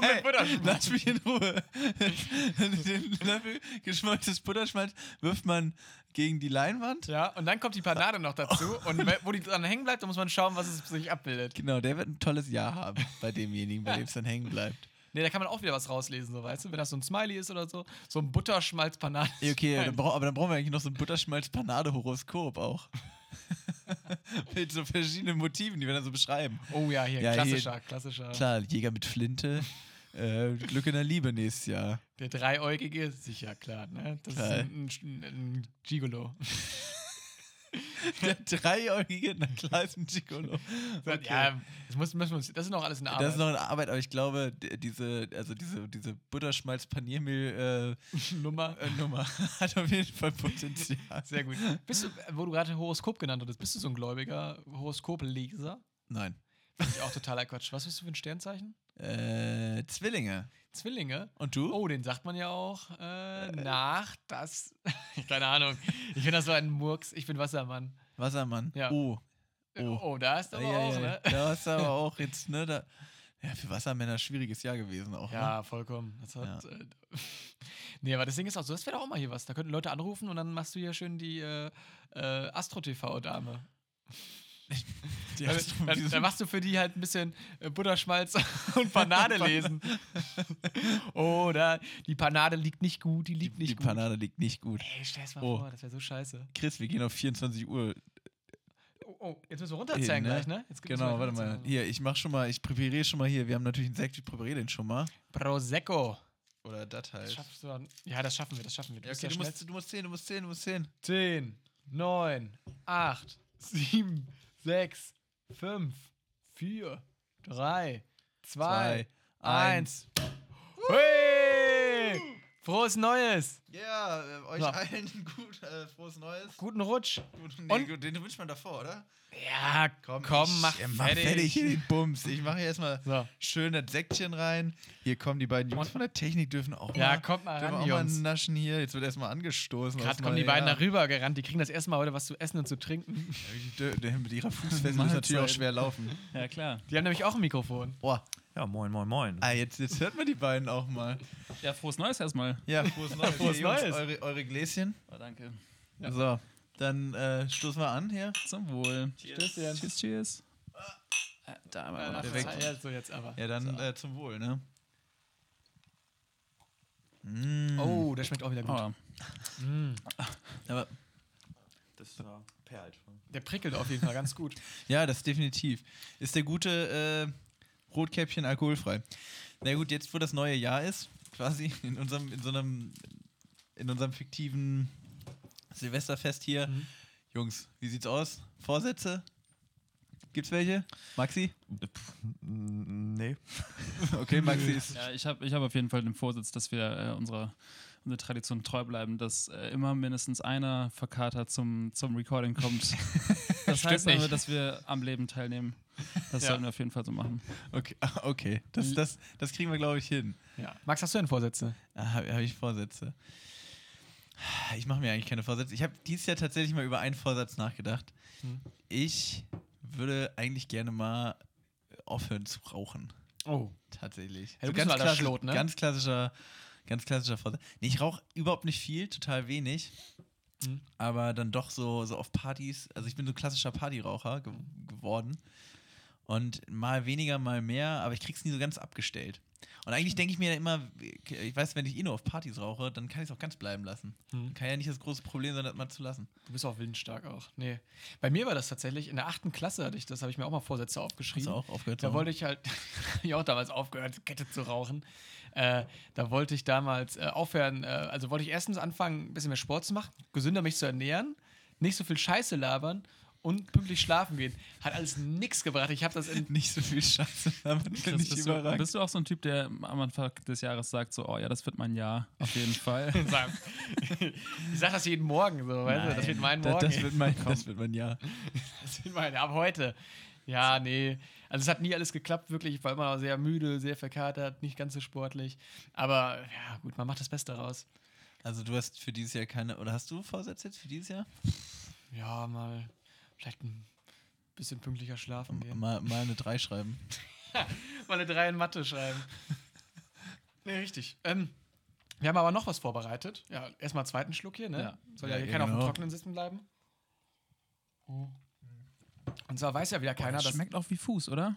Hey. Lass mich in Ruhe. Den Löffel geschmolzenes Butterschmalz wirft man gegen die Leinwand. Ja, und dann kommt die Panade noch dazu. Und we- wo die dran hängen bleibt, da muss man schauen, was es sich abbildet. Genau, der wird ein tolles Jahr haben bei demjenigen, bei dem es dann hängen bleibt. Ne, da kann man auch wieder was rauslesen, so weißt du, wenn das so ein Smiley ist oder so. So ein Butterschmalz-Panade. Okay, dann aber dann brauchen wir eigentlich noch so ein Butterschmalz-Panade-Horoskop auch. mit so verschiedenen Motiven, die wir dann so beschreiben. Oh ja, hier, Ja, hier- klassischer, klassischer. Klar, Jäger mit Flinte, äh, Glück in der Liebe nächstes Jahr. Der Dreieugige, sicher, klar, ne? Das Klar. ist ein, ein, ein Gigolo. Der Dreieugige, na klar, ist ein Gigolo. Okay. Ja, das, muss, müssen wir uns, das ist noch alles in Arbeit. Das ist noch eine Arbeit, aber ich glaube, diese, also diese, diese Butterschmalz-Paniermehl-Nummer Nummer. äh, Nummer hat auf jeden Fall Potenzial. Sehr gut. Bist du, wo du gerade Horoskop genannt hattest, bist du so ein gläubiger Horoskopleser? Nein. Finde ich auch totaler Quatsch. Was bist du für ein Sternzeichen? Äh, Zwillinge. Zwillinge. Und du? Oh, den sagt man ja auch äh, nach das. Keine Ahnung. Ich finde das so ein Murks. Ich bin Wassermann. Wassermann. Ja. Oh. Oh, da ist aber Ja, auch, ja, ne? ja. Da du aber auch jetzt, ne? Da, Ja, für Wassermänner schwieriges Jahr gewesen auch. Ne? Ja, vollkommen. Das hat, äh, nee, aber das Ding ist auch so, das wäre doch auch mal hier was. Da könnten Leute anrufen und dann machst du hier schön die äh, äh, Astro-TV-Dame. Die Dann, du- dann, machst du für die halt ein bisschen äh, Butterschmalz und Panade lesen. Oder die Panade liegt nicht gut, die die, liegt nicht die gut. Panade liegt nicht gut. Ey, stell's mal Oh. vor, das wäre so scheiße. Chris, wir gehen auf 24 Uhr. Oh, oh, jetzt müssen wir runterzählen ne? gleich, ne? Genau, warte mal. Hier, ich mach schon mal, ich präpariere schon mal hier. Wir haben natürlich einen Sekt, ich präpariere den schon mal. Prosecco. Oder das Das halt. schaffst du dann. Ja, das schaffen wir, das schaffen wir. Ja, okay, du ja musst, du musst zählen, du musst zählen, du musst zählen. 10, 9, 8, 7, 6, 5, 4, 3, 2, Zwei, 1. Frohes Neues! Ja, äh, euch So. allen gut, äh, frohes Neues. Guten Rutsch! Gut, Und- gut, den wünscht man davor, oder? Ja, komm, ich- mach, ja, fertig. hier den Bums. Ich mache hier erstmal So. schön das Säckchen rein. Hier kommen die beiden Jungs Und- von der Technik, dürfen auch Ja, mal, kommt mal dürfen ran, auch mal naschen hier. Jetzt wird erstmal angestoßen. Gerade kommen die neue beiden darüber gerannt. Die kriegen das erste Mal heute was zu essen und zu trinken. Ja, Mit ihrer Fußfessel müssen natürlich auch schwer laufen. Ja, klar. Die haben nämlich auch ein Mikrofon. Boah, Ja, moin, moin, moin. ah, jetzt, jetzt hört man die beiden auch mal. Ja, frohes Neues erstmal. Ja, frohes Neues. Frohes Hier, Jungs, Neues. Eure, eure Gläschen. Oh, danke. So, dann äh, stoßen wir an hier. Zum Wohl. Stößchen. Cheers, cheers. Äh, Da haben wir Ja, ist ja so jetzt aber. Ja, dann äh, zum Wohl, ne? Mm. Oh, der schmeckt auch wieder gut. Oh, Mm. Aber, Das war perlt schon. Der prickelt auf jeden Fall ganz gut. ja, das definitiv. Ist der gute äh, Rotkäppchen alkoholfrei. Na gut, jetzt wo das neue Jahr ist, quasi in unserem, in so einem, in unserem fiktiven Silvesterfest hier. Mhm. Jungs, wie sieht's aus? Vorsätze? Gibt's welche? Maxi? Nee. Okay, Maxi ist. Ja, ich habe ich hab auf jeden Fall den Vorsitz, dass wir äh, unserer, unserer Tradition treu bleiben, dass äh, immer mindestens einer verkatert zum, zum Recording kommt. Das Stimmt heißt aber, nicht. dass wir am Leben teilnehmen. Das Ja. sollten wir auf jeden Fall so machen. Okay, okay. Das, das, das kriegen wir, glaube ich, hin. Ja. Max, hast du denn Vorsätze? Ah, Habe hab ich Vorsätze? Ich mache mir eigentlich keine Vorsätze. Ich habe dieses Jahr tatsächlich mal über einen Vorsatz nachgedacht. Hm. Ich würde eigentlich gerne mal aufhören zu rauchen. Oh. Tatsächlich. Bist ein alter klassisch- Schlot, ne? ganz klassischer, ganz klassischer Vorsatz. Nee, ich rauche überhaupt nicht viel, total wenig. Hm. Aber dann doch so, so auf Partys. Also ich bin so ein klassischer Partyraucher ge geworden. Und mal weniger, mal mehr, aber ich krieg's nie so ganz abgestellt. Und eigentlich denke ich mir immer, ich weiß, wenn ich eh nur auf Partys rauche, dann kann ich es auch ganz bleiben lassen. Hm. Kann ja nicht das große Problem sein, das mal zu lassen. Du bist auch willensstark auch. Nee. Bei mir war das tatsächlich, in der achten Klasse hatte ich das, habe ich mir auch mal Vorsätze Hast aufgeschrieben. du auch aufgehört? Da wollte ich halt, ich auch damals aufgehört, Kette zu rauchen. Äh, da wollte ich damals äh, aufhören, äh, also wollte ich erstens anfangen, ein bisschen mehr Sport zu machen, gesünder mich zu ernähren, nicht so viel Scheiße labern und pünktlich schlafen gehen. Hat alles nichts gebracht. Ich habe das in. nicht so viel Scheiße, das finde Chris, ich bist, du, bist du auch so ein Typ, der am Anfang des Jahres sagt, so, oh ja, das wird mein Jahr, auf jeden Fall. ich sage das jeden Morgen so, weißt du? Das wird mein Das, Morgen. das, wird mein, das wird mein Jahr. Das wird mein, ab heute. Ja, nee. Also es hat nie alles geklappt, wirklich. Ich war immer sehr müde, sehr verkatert, nicht ganz so sportlich. Aber ja, gut, man macht das Beste raus. Also du hast für dieses Jahr keine, oder hast du Vorsätze jetzt für dieses Jahr? Ja, mal vielleicht ein bisschen pünktlicher schlafen gehen. Mal, mal eine 3 schreiben. Mal eine 3 in Mathe schreiben. nee, richtig. Ähm, wir haben aber noch was vorbereitet. Ja, erstmal einen zweiten Schluck hier, ne? Ja. Soll ja, Ja, hier keiner auf genau. dem Trockenen sitzen bleiben. Und zwar weiß ja wieder keiner, das dass. schmeckt auch wie Fuß, oder?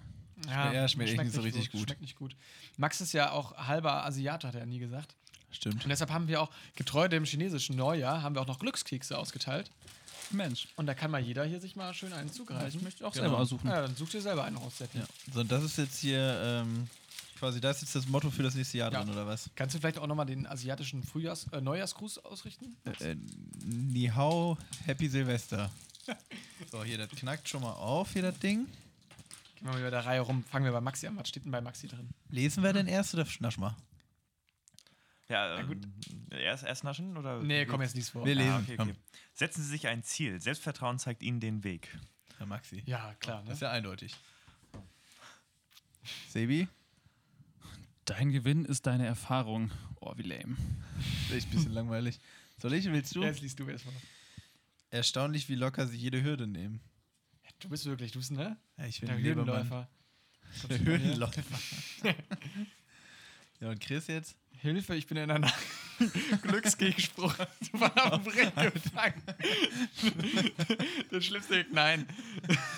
Ja, schmeckt echt nicht so richtig gut. Schmeckt nicht gut. Max ist ja auch halber Asiat, hat er nie gesagt. Stimmt. Und deshalb haben wir auch, getreu dem chinesischen Neujahr, haben wir auch noch Glückskekse ausgeteilt. Mensch. Und da kann mal jeder hier sich mal schön einen zugreifen. Ich möchte auch Genau. selber aussuchen. Ja, dann such dir selber einen aus, Seppi. Ja. So, und das ist jetzt hier ähm, quasi, das ist jetzt das Motto für das nächste Jahr Ja. drin, oder was? Kannst du vielleicht auch nochmal den asiatischen Frühjahrs-, äh, Neujahrsgruß ausrichten? Äh, Ni hao, Happy Silvester. so, hier, das knackt schon mal auf, hier das Ding. Gehen wir mal über der Reihe rum. Fangen wir bei Maxi an. Was steht denn bei Maxi drin? Lesen wir denn erst oder schnasch mal? Ja, Na gut. ähm, erst, erst naschen? Oder Nee, komm jetzt nicht vor. Wir lesen. Ah, okay, okay. Setzen Sie sich ein Ziel. Selbstvertrauen zeigt Ihnen den Weg. Herr Maxi. Ja, klar. Das Ne? ist ja eindeutig. Sebi? Dein Gewinn ist deine Erfahrung. Oh, wie lame. Das ist echt ein bisschen langweilig. Soll ich, willst du? Jetzt liest du erstmal. Erstaunlich, wie locker sie jede Hürde nehmen. Du bist wirklich, du bist, ne? Ja, ich bin Der. Hürdenläufer. Der Höhenläufer. ja, und Chris jetzt? Hilfe, ich bin in einer Glücksgegenspruch von am Brett gefangen. Das schlimmste, nein.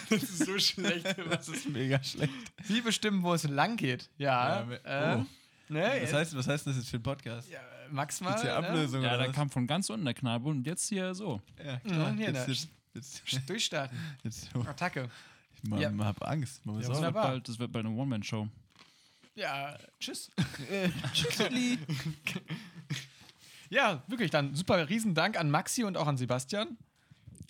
Das ist so schlecht. Das ist mega schlecht. Wie bestimmen, wo es lang geht? Ja. Ja, äh, oh. ne, Was heißt, was heißt das jetzt für ein Podcast? ja, Max mal. Gibt's hier ne? Ablösung Ja, oder der was? kam von ganz unten der Kneipe und jetzt hier so. Ja, Ja, hier, jetzt, ne. jetzt, jetzt, Durchstarten. jetzt, Attacke. ich Ja. hab Angst. Man Ja, Das wird wunderbar. bald, das wird bald eine One-Man-Show. Ja, tschüss. Tschüsseli. Ja, wirklich, dann super Riesendank an Maxi und auch an Sebastian.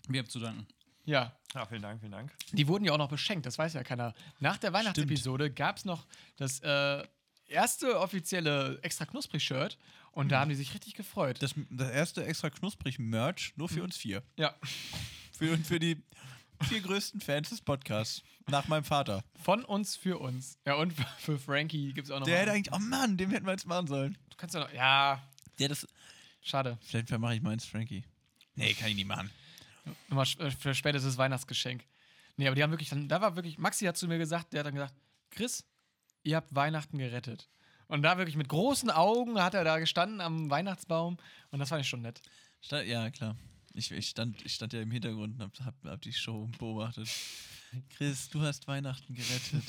Wir haben zu danken. Ja, Ja, vielen Dank, vielen Dank. die wurden ja auch noch beschenkt, das weiß ja keiner. Nach der Weihnachtsepisode gab es noch das äh, erste offizielle extra knusprig-Shirt und da haben die sich richtig gefreut. Das, das erste extra knusprig Merch nur für uns vier. ja, Für, für die vier größten Fans des Podcasts. Nach meinem Vater. von uns für uns. Ja, und für- für Frankie gibt es auch noch. Der hätte eigentlich, oh Mann, dem hätten wir jetzt machen sollen. du kannst ja noch. Ja, Der das. schade. Vielleicht mache ich meins, Frankie. Nee, kann ich nicht machen. Nochmal äh, für spätes Weihnachtsgeschenk. Nee, aber die haben wirklich dann, da war wirklich, Maxi hat zu mir gesagt, der hat dann gesagt, Chris, ihr habt Weihnachten gerettet. Und da wirklich mit großen Augen hat er da gestanden am Weihnachtsbaum und das fand ich schon nett. Ja, klar. Ich, ich, stand, ich stand ja im Hintergrund und hab, hab, hab die Show beobachtet. Chris, du hast Weihnachten gerettet.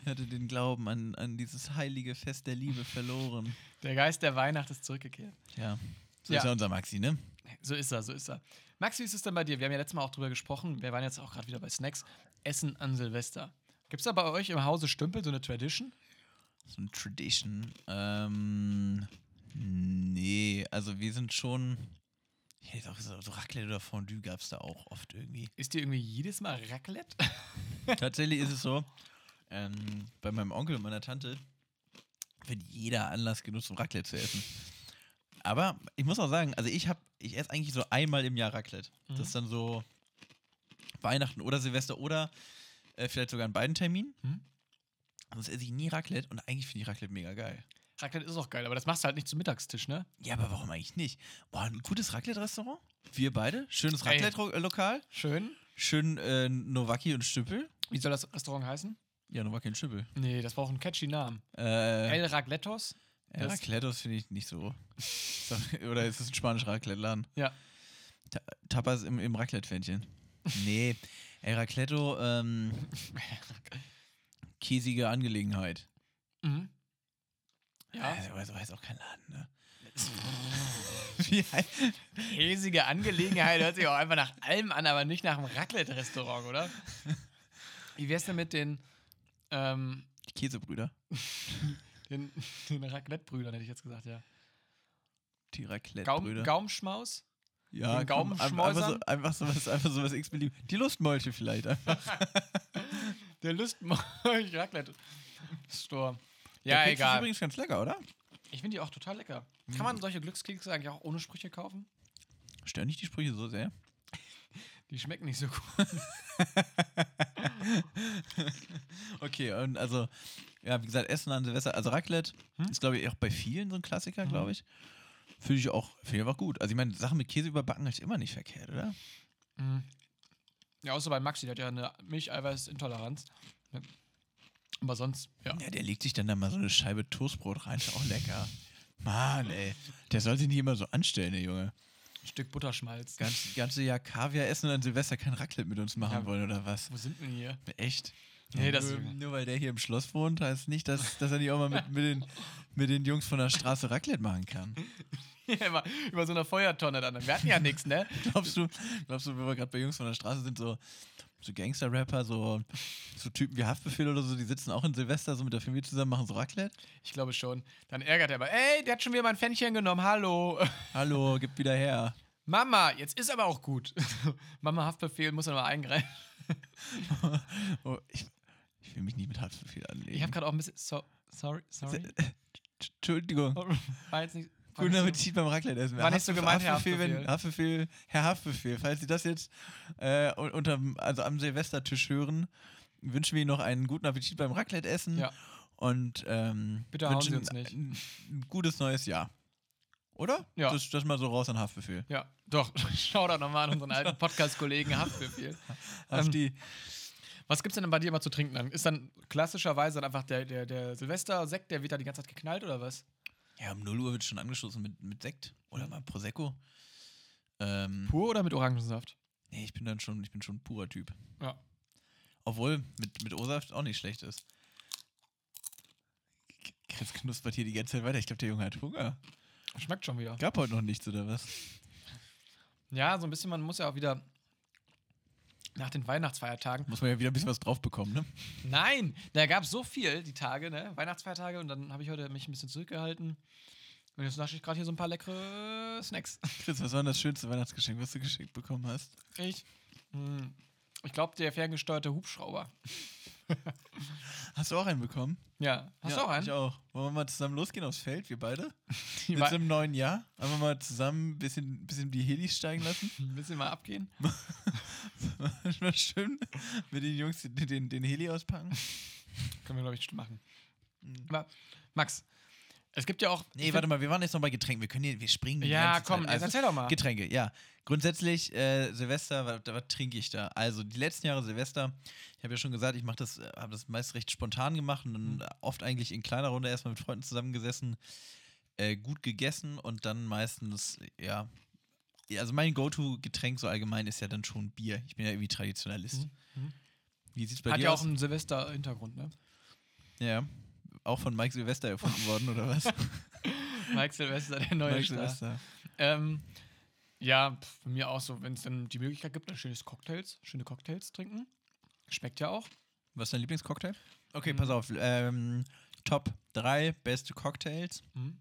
Ich hatte den Glauben an, an dieses heilige Fest der Liebe verloren. Der Geist der Weihnacht ist zurückgekehrt. Ja, so Ja. ist ja unser Maxi, ne? So ist er, so ist er. Maxi, wie ist es denn bei dir? Wir haben ja letztes Mal auch drüber gesprochen. Wir waren jetzt auch gerade wieder bei Snacks. Essen an Silvester. Gibt es da bei euch im Hause Stümpel so eine Tradition? So eine Tradition. Ähm, nee, also wir sind schon. Ich hätte auch gesagt, so Raclette oder Fondue gab es da auch oft irgendwie. Ist dir irgendwie jedes Mal Raclette? Tatsächlich ist es so, ähm, bei meinem Onkel und meiner Tante wird jeder Anlass genutzt, um Raclette zu essen. Aber ich muss auch sagen, also ich habe, ich esse eigentlich so einmal im Jahr Raclette. Das ist dann so Weihnachten oder Silvester oder äh, vielleicht sogar an beiden Terminen. Mhm. Sonst esse ich nie Raclette und eigentlich finde ich Raclette mega geil. Raclette ist auch geil, aber das machst du halt nicht zum Mittagstisch, ne? Ja, aber warum eigentlich nicht? Boah, ein gutes Raclette-Restaurant. Wir beide. Schönes. Raclette-Lokal. Schön. Schön äh, Nowaki und Stüppel. Wie soll das Restaurant heißen? Ja, Nowaki und Stüppel. Nee, das braucht einen catchy Namen. Äh, El Raclettos? Das- Raclettos finde ich nicht so. Oder ist es ein spanischer Raclette-Laden? Ja. Ta Tapas im, im Raclette-Fännchen. Nee, El Racletto, ähm, käsige Angelegenheit. Mhm. Ja. Also, aber so heißt auch kein Laden, ne? Wie Käsige Angelegenheit hört sich auch einfach nach allem an, aber nicht nach einem Raclette-Restaurant, oder? Wie wär's denn mit den, ähm, die Käsebrüder? den, den Raclette-Brüdern, hätte ich jetzt gesagt, ja. Die Gaum, Raclette-Brüder. Gaumschmaus? ja, den komm, einfach, einfach, so, einfach sowas, einfach sowas x-belieb. Die Lustmolche vielleicht. Einfach. Der Lustmolch Store. Der Ja, Keks Ist egal. übrigens ganz lecker, oder? Ich finde die auch total lecker. Kann Mhm. man solche Glückskekse eigentlich auch ohne Sprüche kaufen? Stören nicht die Sprüche so sehr? Die schmecken nicht so gut. Okay, und also, ja, wie gesagt, Essen an Silvester, also Raclette Hm? ist, glaube ich, auch bei vielen so ein Klassiker, glaube ich. Finde ich auch, finde ich einfach gut. Also, ich meine, Sachen mit Käse überbacken ist immer nicht verkehrt, oder? Mhm. Ja, außer bei Maxi, der hat ja eine Milcheiweißintoleranz. Ja. Aber sonst, ja. Ja, der legt sich dann da mal so eine Scheibe Toastbrot rein, ist auch lecker. Mann, ey. Der soll sich nicht immer so anstellen, der Junge. Ein Stück Butterschmalz. Ganz, ganze Jahr Kaviar essen und an Silvester kein Raclette mit uns machen Ja. wollen, oder was? Wo sind wir hier? Echt? Nee, das- nur, nur weil der hier im Schloss wohnt, heißt nicht, dass, dass er nicht auch mal mit, mit, den, mit den Jungs von der Straße Raclette machen kann. über, über so einer Feuertonne dann. Wir hatten ja nichts, ne? Glaubst du, glaubst du, wenn wir gerade bei Jungs von der Straße sind, so, so Gangster-Rapper, so, so Typen wie Haftbefehl oder so, die sitzen auch in Silvester so mit der Familie zusammen, machen so Raclette? Ich glaube schon. Dann ärgert er aber, ey, der hat schon wieder mein Pfännchen genommen, hallo. Hallo, gib wieder her. Mama, jetzt ist aber auch gut. Mama Haftbefehl muss er mal eingreifen. Oh, ich, ich will mich nicht mit Haftbefehl anlegen. Ich habe gerade auch ein bisschen, so, sorry, sorry. Entschuldigung. War jetzt nicht, Guten Appetit beim Raclette essen. War nicht so gemeint, Herr Haftbefehl, wenn, Haftbefehl. Herr Haftbefehl, falls Sie das jetzt äh, un- unterm, also am Silvestertisch hören, wünschen wir Ihnen noch einen guten Appetit beim Raclette essen. Ja. Und ähm, Bitte hauen wünschen Sie uns nicht. Ein, ein gutes neues Jahr. Oder? Ja. Das, das mal so raus an Haftbefehl. Ja, doch. Schau doch nochmal an unseren alten Podcast-Kollegen Haftbefehl. Hafti. Was gibt's denn bei dir immer zu trinken? Ist dann klassischerweise dann einfach der, der, der Silvester-Sekt, der wird da die ganze Zeit geknallt oder was? Ja, um 0 Uhr wird schon angestoßen mit, mit Sekt oder Mhm. mal Prosecco. Ähm, Pur oder mit Orangensaft? nee, ich bin dann schon, ich bin schon ein purer Typ. Ja. Obwohl mit, mit O-Saft auch nicht schlecht ist. Chris knuspert hier die ganze Zeit weiter. Ich glaube, der Junge hat Hunger. Schmeckt schon wieder. Gab heute noch nichts, oder was? Ja, so ein bisschen, man muss ja auch wieder nach den Weihnachtsfeiertagen. Muss man ja wieder ein bisschen was drauf bekommen, ne? Nein, da gab es so viel die Tage, ne? Weihnachtsfeiertage und dann habe ich heute mich ein bisschen zurückgehalten. Und jetzt nasche ich gerade hier so ein paar leckere Snacks. Chris, was war denn das schönste Weihnachtsgeschenk, was du geschenkt bekommen hast? Ich? Hm, Ich glaube, der ferngesteuerte Hubschrauber. Hast du auch einen bekommen? Ja. Hast ja, du auch einen? Ich auch. Wollen wir mal zusammen losgehen aufs Feld, wir beide? Jetzt im neuen Jahr? Einfach mal zusammen ein bisschen, bisschen die Helis steigen lassen? Ein bisschen mal abgehen. mal schön mit den Jungs den, den, den Heli auspacken? Können wir, glaube ich, machen. Aber, Max, es gibt ja auch. Nee, warte mal, wir waren jetzt noch bei Getränken. Wir können hier, wir springen. Ja, komm. Also, erzähl doch mal. Getränke, ja. Grundsätzlich, äh, Silvester, was, was trinke ich da? Also, die letzten Jahre Silvester, ich habe ja schon gesagt, ich mache das, äh, habe das meist recht spontan gemacht und dann Mhm. oft eigentlich in kleiner Runde erstmal mit Freunden zusammengesessen, äh, gut gegessen und dann meistens, ja. ja, Also, mein Go-To-Getränk so allgemein ist ja dann schon Bier. Ich bin ja irgendwie Traditionalist. Mhm, mhm. Wie sieht's bei Hat dir ja aus? auch einen Silvester-Hintergrund, ne? ja. Auch von Mike Silvester erfunden worden, oder was? Mike Silvester, der neue Mike Star. Silvester. Ähm, ja, bei mir auch so, wenn es dann die Möglichkeit gibt, dann schönes Cocktails, schöne Cocktails trinken. Schmeckt ja auch. Was ist dein Lieblingscocktail? Okay, Mhm. pass auf. Ähm, Top 3 beste Cocktails. Mhm.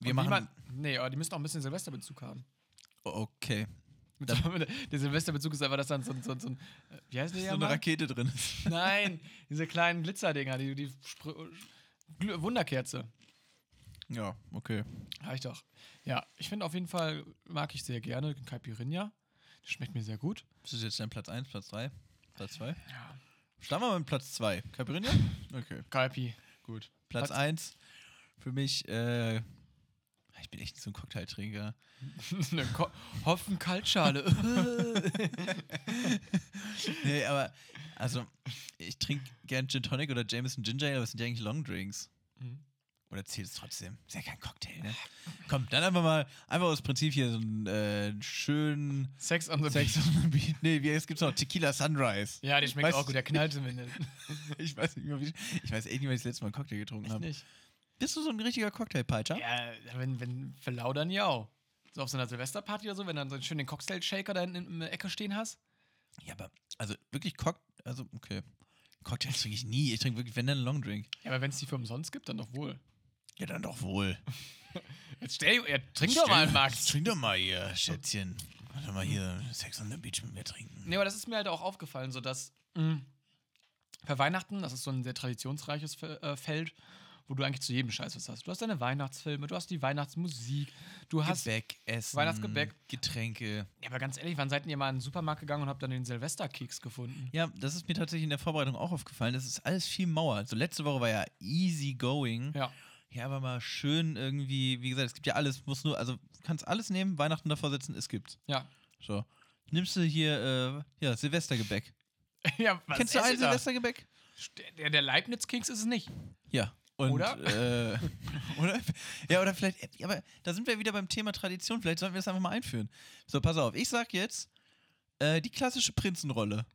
Wir Und machen. Man, nee, aber die müssen auch ein bisschen Silvesterbezug haben. okay. Der Silvesterbezug ist einfach, dass dann so, ein- so, so äh, Wie heißt der So eine? Rakete drin ist. Nein, diese kleinen Glitzerdinger, die, die Wunderkerze. Ja, okay. Reicht doch. Ja, ich finde auf jeden Fall, mag ich sehr gerne Caipirinha. Der schmeckt mir sehr gut. Das ist jetzt dein Platz 1, Platz 3, Platz 2. Ja. Starten wir mit Platz 2. Caipirinha? Okay, Caipi. gut. Platz Platz- 1 für mich, äh, ich bin echt nicht so ein Cocktailtrinker. Eine Ko Hopfen-Kaltschale. nee, aber, also, ich trinke gern Gin Tonic oder Jameson Ginger Ale, aber das sind ja eigentlich Long Drinks. Mhm. Oder zählt es trotzdem? Ist ja kein Cocktail, ne? Komm, dann einfach mal, einfach aus Prinzip hier so einen äh, schönen Sex on the Sex Beach. on the Beach. Nee, wie, es gibt noch Tequila Sunrise. Ja, der schmeckt Weißt auch gut. Der knallt zumindest. Ich weiß nicht mehr, wie, ich weiß echt nicht, wann ich das letzte Mal einen Cocktail getrunken habe. nicht. Bist du so ein richtiger Cocktailpeitscher? Ja, wenn, wenn verlaudern, ja. So auf so einer Silvesterparty oder so, wenn du dann so einen schönen Cocktail-Shaker da in, in der Ecke stehen hast. Ja, aber, also wirklich Cock, also, okay. Cocktails trinke ich nie. Ich trinke wirklich, wenn dann einen Long Drink. Ja, aber wenn es die für umsonst gibt, dann doch wohl. Ja, dann doch wohl. Jetzt stell, ja, trink doch mal, Max. Trink doch mal hier, Schätzchen. Warte mal hier Sex on the Beach mit mir trinken. Nee, aber das ist mir halt auch aufgefallen, so dass mh, bei Weihnachten, das ist so ein sehr traditionsreiches äh, Feld, wo du eigentlich zu jedem Scheiß was hast. Du hast deine Weihnachtsfilme, du hast die Weihnachtsmusik, du hast. Gebäck, Essen, Weihnachtsgebäck. Getränke. Ja, aber ganz ehrlich, wann seid ihr mal in den Supermarkt gegangen und habt dann den Silvesterkeks gefunden? Ja, das ist mir tatsächlich in der Vorbereitung auch aufgefallen. Das ist alles viel Mauer. Also letzte Woche war ja easy going. Ja. Ja, aber mal schön irgendwie, wie gesagt, es gibt ja alles, muss nur, also du kannst alles nehmen, Weihnachten davor setzen, es gibt's. Ja. So. Nimmst du hier, äh, ja, Silvestergebäck. ja was Kennst du ein? Silvestergebäck? Der, der Leibniz-Keks ist es nicht. Ja. Und, Oder? Äh, oder? Ja, oder vielleicht, aber da sind wir wieder beim Thema Tradition. Vielleicht sollten wir das einfach mal einführen. So, pass auf, ich sag jetzt, äh, die klassische Prinzenrolle.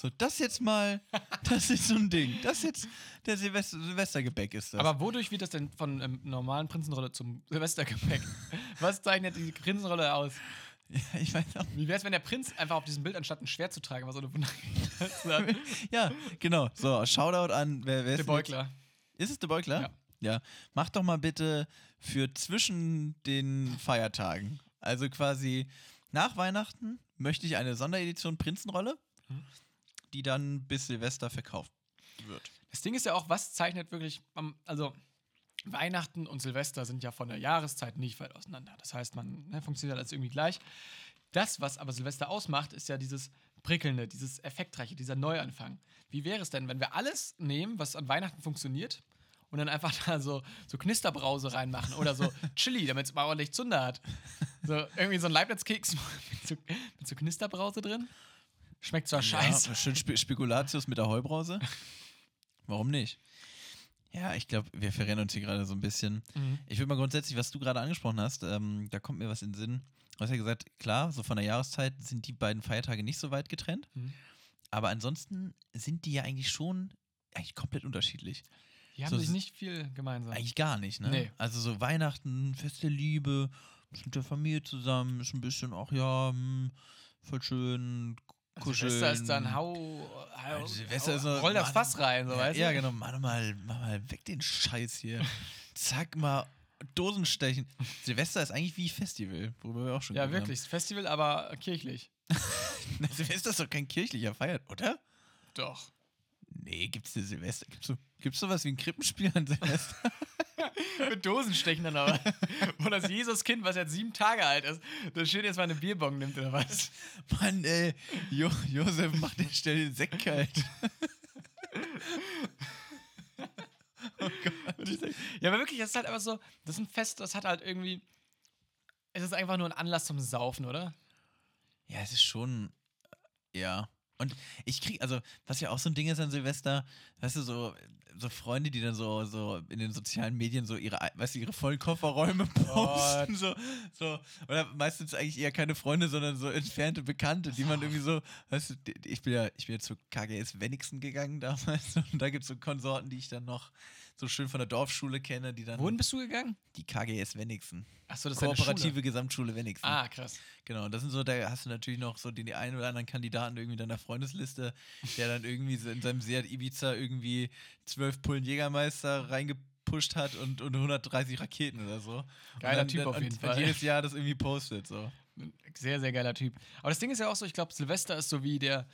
So, das jetzt mal, das ist so ein Ding. Das jetzt, der Silvester, Silvestergebäck ist das. Aber wodurch wird das denn von ähm, normalen Prinzenrolle zum Silvestergebäck? Was zeichnet die Prinzenrolle aus? ja, ich weiß auch. Wie wäre es, wenn der Prinz einfach auf diesem Bild anstatt ein Schwert zu tragen, was so eine Wunder Ja, genau. So, Shoutout an, wer, wer ist Der Beugler. Jetzt? Ist es der Beugler? Ja. Ja. Mach doch mal bitte für zwischen den Feiertagen, also quasi nach Weihnachten, möchte ich eine Sonderedition Prinzenrolle, Mhm. die dann bis Silvester verkauft wird. Das Ding ist ja auch, was zeichnet wirklich, also Weihnachten und Silvester sind ja von der Jahreszeit nicht weit auseinander. Das heißt, man ne, funktioniert alles irgendwie gleich. Das, was aber Silvester ausmacht, ist ja dieses Prickelnde, dieses Effektreiche, dieser Neuanfang. Wie wäre es denn, wenn wir alles nehmen, was an Weihnachten funktioniert, und dann einfach da so, so Knisterbrause reinmachen oder so Chili, damit es mal ordentlich Zunder hat. So irgendwie so ein Leibniz-Keks mit, so, mit so Knisterbrause drin. Schmeckt zwar Ja, scheiße. schön Spe Spekulatius mit der Heubrause. Warum nicht? Ja, ich glaube, wir verrennen uns hier gerade so ein bisschen. Mhm. Ich würde mal grundsätzlich, was du gerade angesprochen hast, ähm, da kommt mir was in den Sinn. Du hast ja gesagt, klar, so von der Jahreszeit sind die beiden Feiertage nicht so weit getrennt. Mhm. Aber ansonsten sind die ja eigentlich schon eigentlich komplett unterschiedlich. Die haben So, sich nicht viel gemeinsam. Eigentlich gar nicht, ne? Nee. Also so Weihnachten, Fest der Liebe, mit der Familie zusammen, ist ein bisschen, ach ja, hm, voll schön, kuscheln. Silvester ist dann hau, hau Ja, Silvester ist so- roll das Fass rein, so ja, weißt ja, du? genau. Mach mal, mach mal weg den Scheiß hier. Zack, mal Dosen stechen. Silvester ist eigentlich wie Festival, worüber wir auch schon Ja, wirklich. Festival, aber kirchlich. haben. Silvester ist doch kein kirchlicher Feier, oder? Doch. Nee, gibt's eine Silvester? Gibt's, so, gibt's sowas wie ein Krippenspiel an Silvester? Mit Dosen stechen dann aber. Wo das Jesuskind, was jetzt sieben Tage alt ist, das schön jetzt mal eine Bierbong nimmt oder was? Mann, ey, jo Josef macht den Stell den Sekt kalt. Ja, aber wirklich, das ist halt einfach so, das ist ein Fest, das hat halt irgendwie, es ist einfach nur ein Anlass zum Saufen, oder? Ja, es ist schon. äh, Ja. Und ich krieg, also, was ja auch so ein Ding ist an Silvester, weißt du, so, so Freunde, die dann so, so in den sozialen Medien so ihre, weißt du, ihre vollen Kofferräume posten, so, so, oder meistens eigentlich eher keine Freunde, sondern so entfernte Bekannte, die man irgendwie so, weißt du, ich bin ja, ich bin ja zu KGS Wenigsen gegangen damals und da gibt es so Konsorten, die ich dann noch so schön von der Dorfschule kenne, die dann, Wohin bist du gegangen? die KGS Wenigsen, Achso, das ist Kooperative Schule. Gesamtschule Wenigsen. Ah, krass. Genau, das sind so, da hast du natürlich noch so den einen oder anderen Kandidaten irgendwie in deiner Freundesliste, der dann irgendwie so in seinem Seat Ibiza irgendwie zwölf Pullen Jägermeister reingepusht hat und, und 130 Raketen oder so. Geiler und Typ auf und, jeden Fall. jedes Jahr das irgendwie postet, so. Sehr, sehr geiler Typ. Aber das Ding ist ja auch so, ich glaube, Silvester ist so wie der,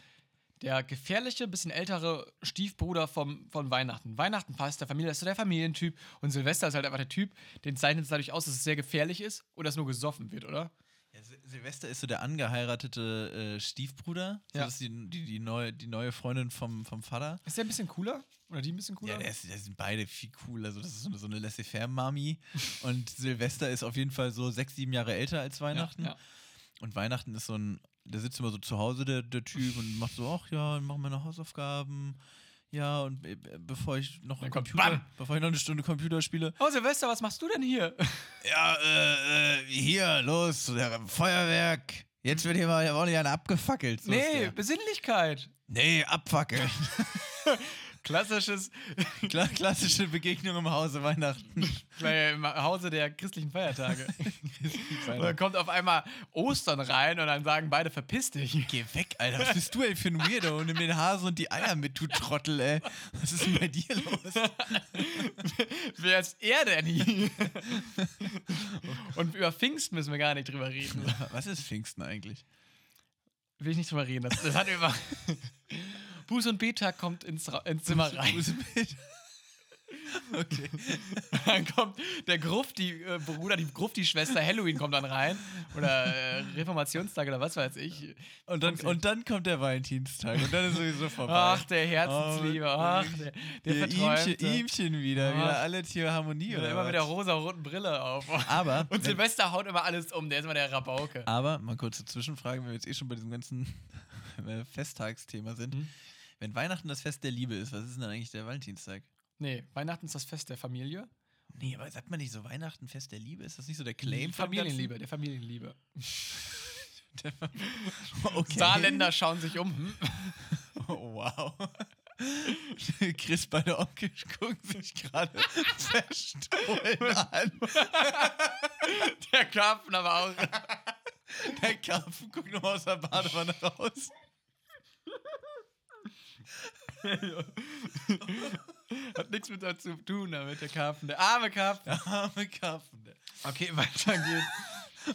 der gefährliche, bisschen ältere Stiefbruder vom, von Weihnachten. Weihnachten fast der Familie, ist so der Familientyp. Und Silvester ist halt einfach der Typ, den zeichnet es dadurch aus, dass es sehr gefährlich ist oder es nur gesoffen wird, oder? Ja, Sil- Silvester ist so der angeheiratete äh, Stiefbruder. So, Ja. Das ist die, die, die, neue, die neue Freundin vom, vom Vater. Ist der ein bisschen cooler? Oder die ein bisschen cooler? Ja, der sind beide viel cool. Also, das ist so eine, so eine Laissez-faire-Mami. und Silvester ist auf jeden Fall so sechs, sieben Jahre älter als Weihnachten. Ja, ja. Und Weihnachten ist so ein, der sitzt immer so zu Hause, der, der Typ, und macht so, ach ja, wir noch Hausaufgaben. Ja, und äh, bevor ich noch Computer, BAM! bevor ich noch eine Stunde Computer spiele, Oh, Silvester, was machst du denn hier? ja, äh, äh, hier, los, Feuerwerk. Jetzt wird hier mal ordentlich einer abgefackelt. So nee. Besinnlichkeit. Nee, abfackeln. Klassisches Kla klassische Begegnung im Hause Weihnachten. im Hause der christlichen Feiertage. Und dann kommt auf einmal Ostern rein und dann sagen beide, verpiss dich. Geh weg, Alter. Was bist du ey für ein Weirdo? Nimm den Hase und die Eier mit, du Trottel, ey. Was ist denn bei dir los? Wer ist er denn hier? Und über Pfingsten müssen wir gar nicht drüber reden. Was ist Pfingsten eigentlich? Will ich nicht drüber reden. Das, das hat über. Buß- und Betag kommt ins, Ra ins Zimmer rein. Buße-Bild. Okay. Dann kommt der Grufti-Bruder, die Grufti-Schwester Halloween kommt dann rein. Oder äh, Reformationstag oder was weiß ich. Und dann, und dann kommt der Valentinstag und dann ist sowieso vorbei. Ach, der Herzensliebe. Oh, Ach, der, der Hier, Ihmchen, wieder. Ach. Wieder alle Tiere Harmonie, Oder oder? immer mit der rosa-roten Brille auf. Aber, Und Silvester haut immer alles um. Der ist immer der Rabauke. aber, mal kurze Zwischenfrage, wenn wir jetzt eh schon bei diesem ganzen äh, Festtagsthema sind. Mhm. Wenn Weihnachten das Fest der Liebe ist, was ist denn dann eigentlich der Valentinstag? Nee, Weihnachten ist das Fest der Familie. Nee, aber sagt man nicht so Weihnachten Fest der Liebe? Ist das nicht so der Claim? Die Familienliebe, der Familienliebe. Ganzen? Okay. Saarländer schauen sich um. Hm? Oh, wow. Chris beide Onkels gucken sich gerade verstohlen an. Der Karpfen aber auch. Der Karpfen guckt nur aus der Badewanne raus. Hat nichts mit dazu zu tun, damit der Karpfen. Der arme Karpfen. Der arme Karpfen. Okay, weiter geht's.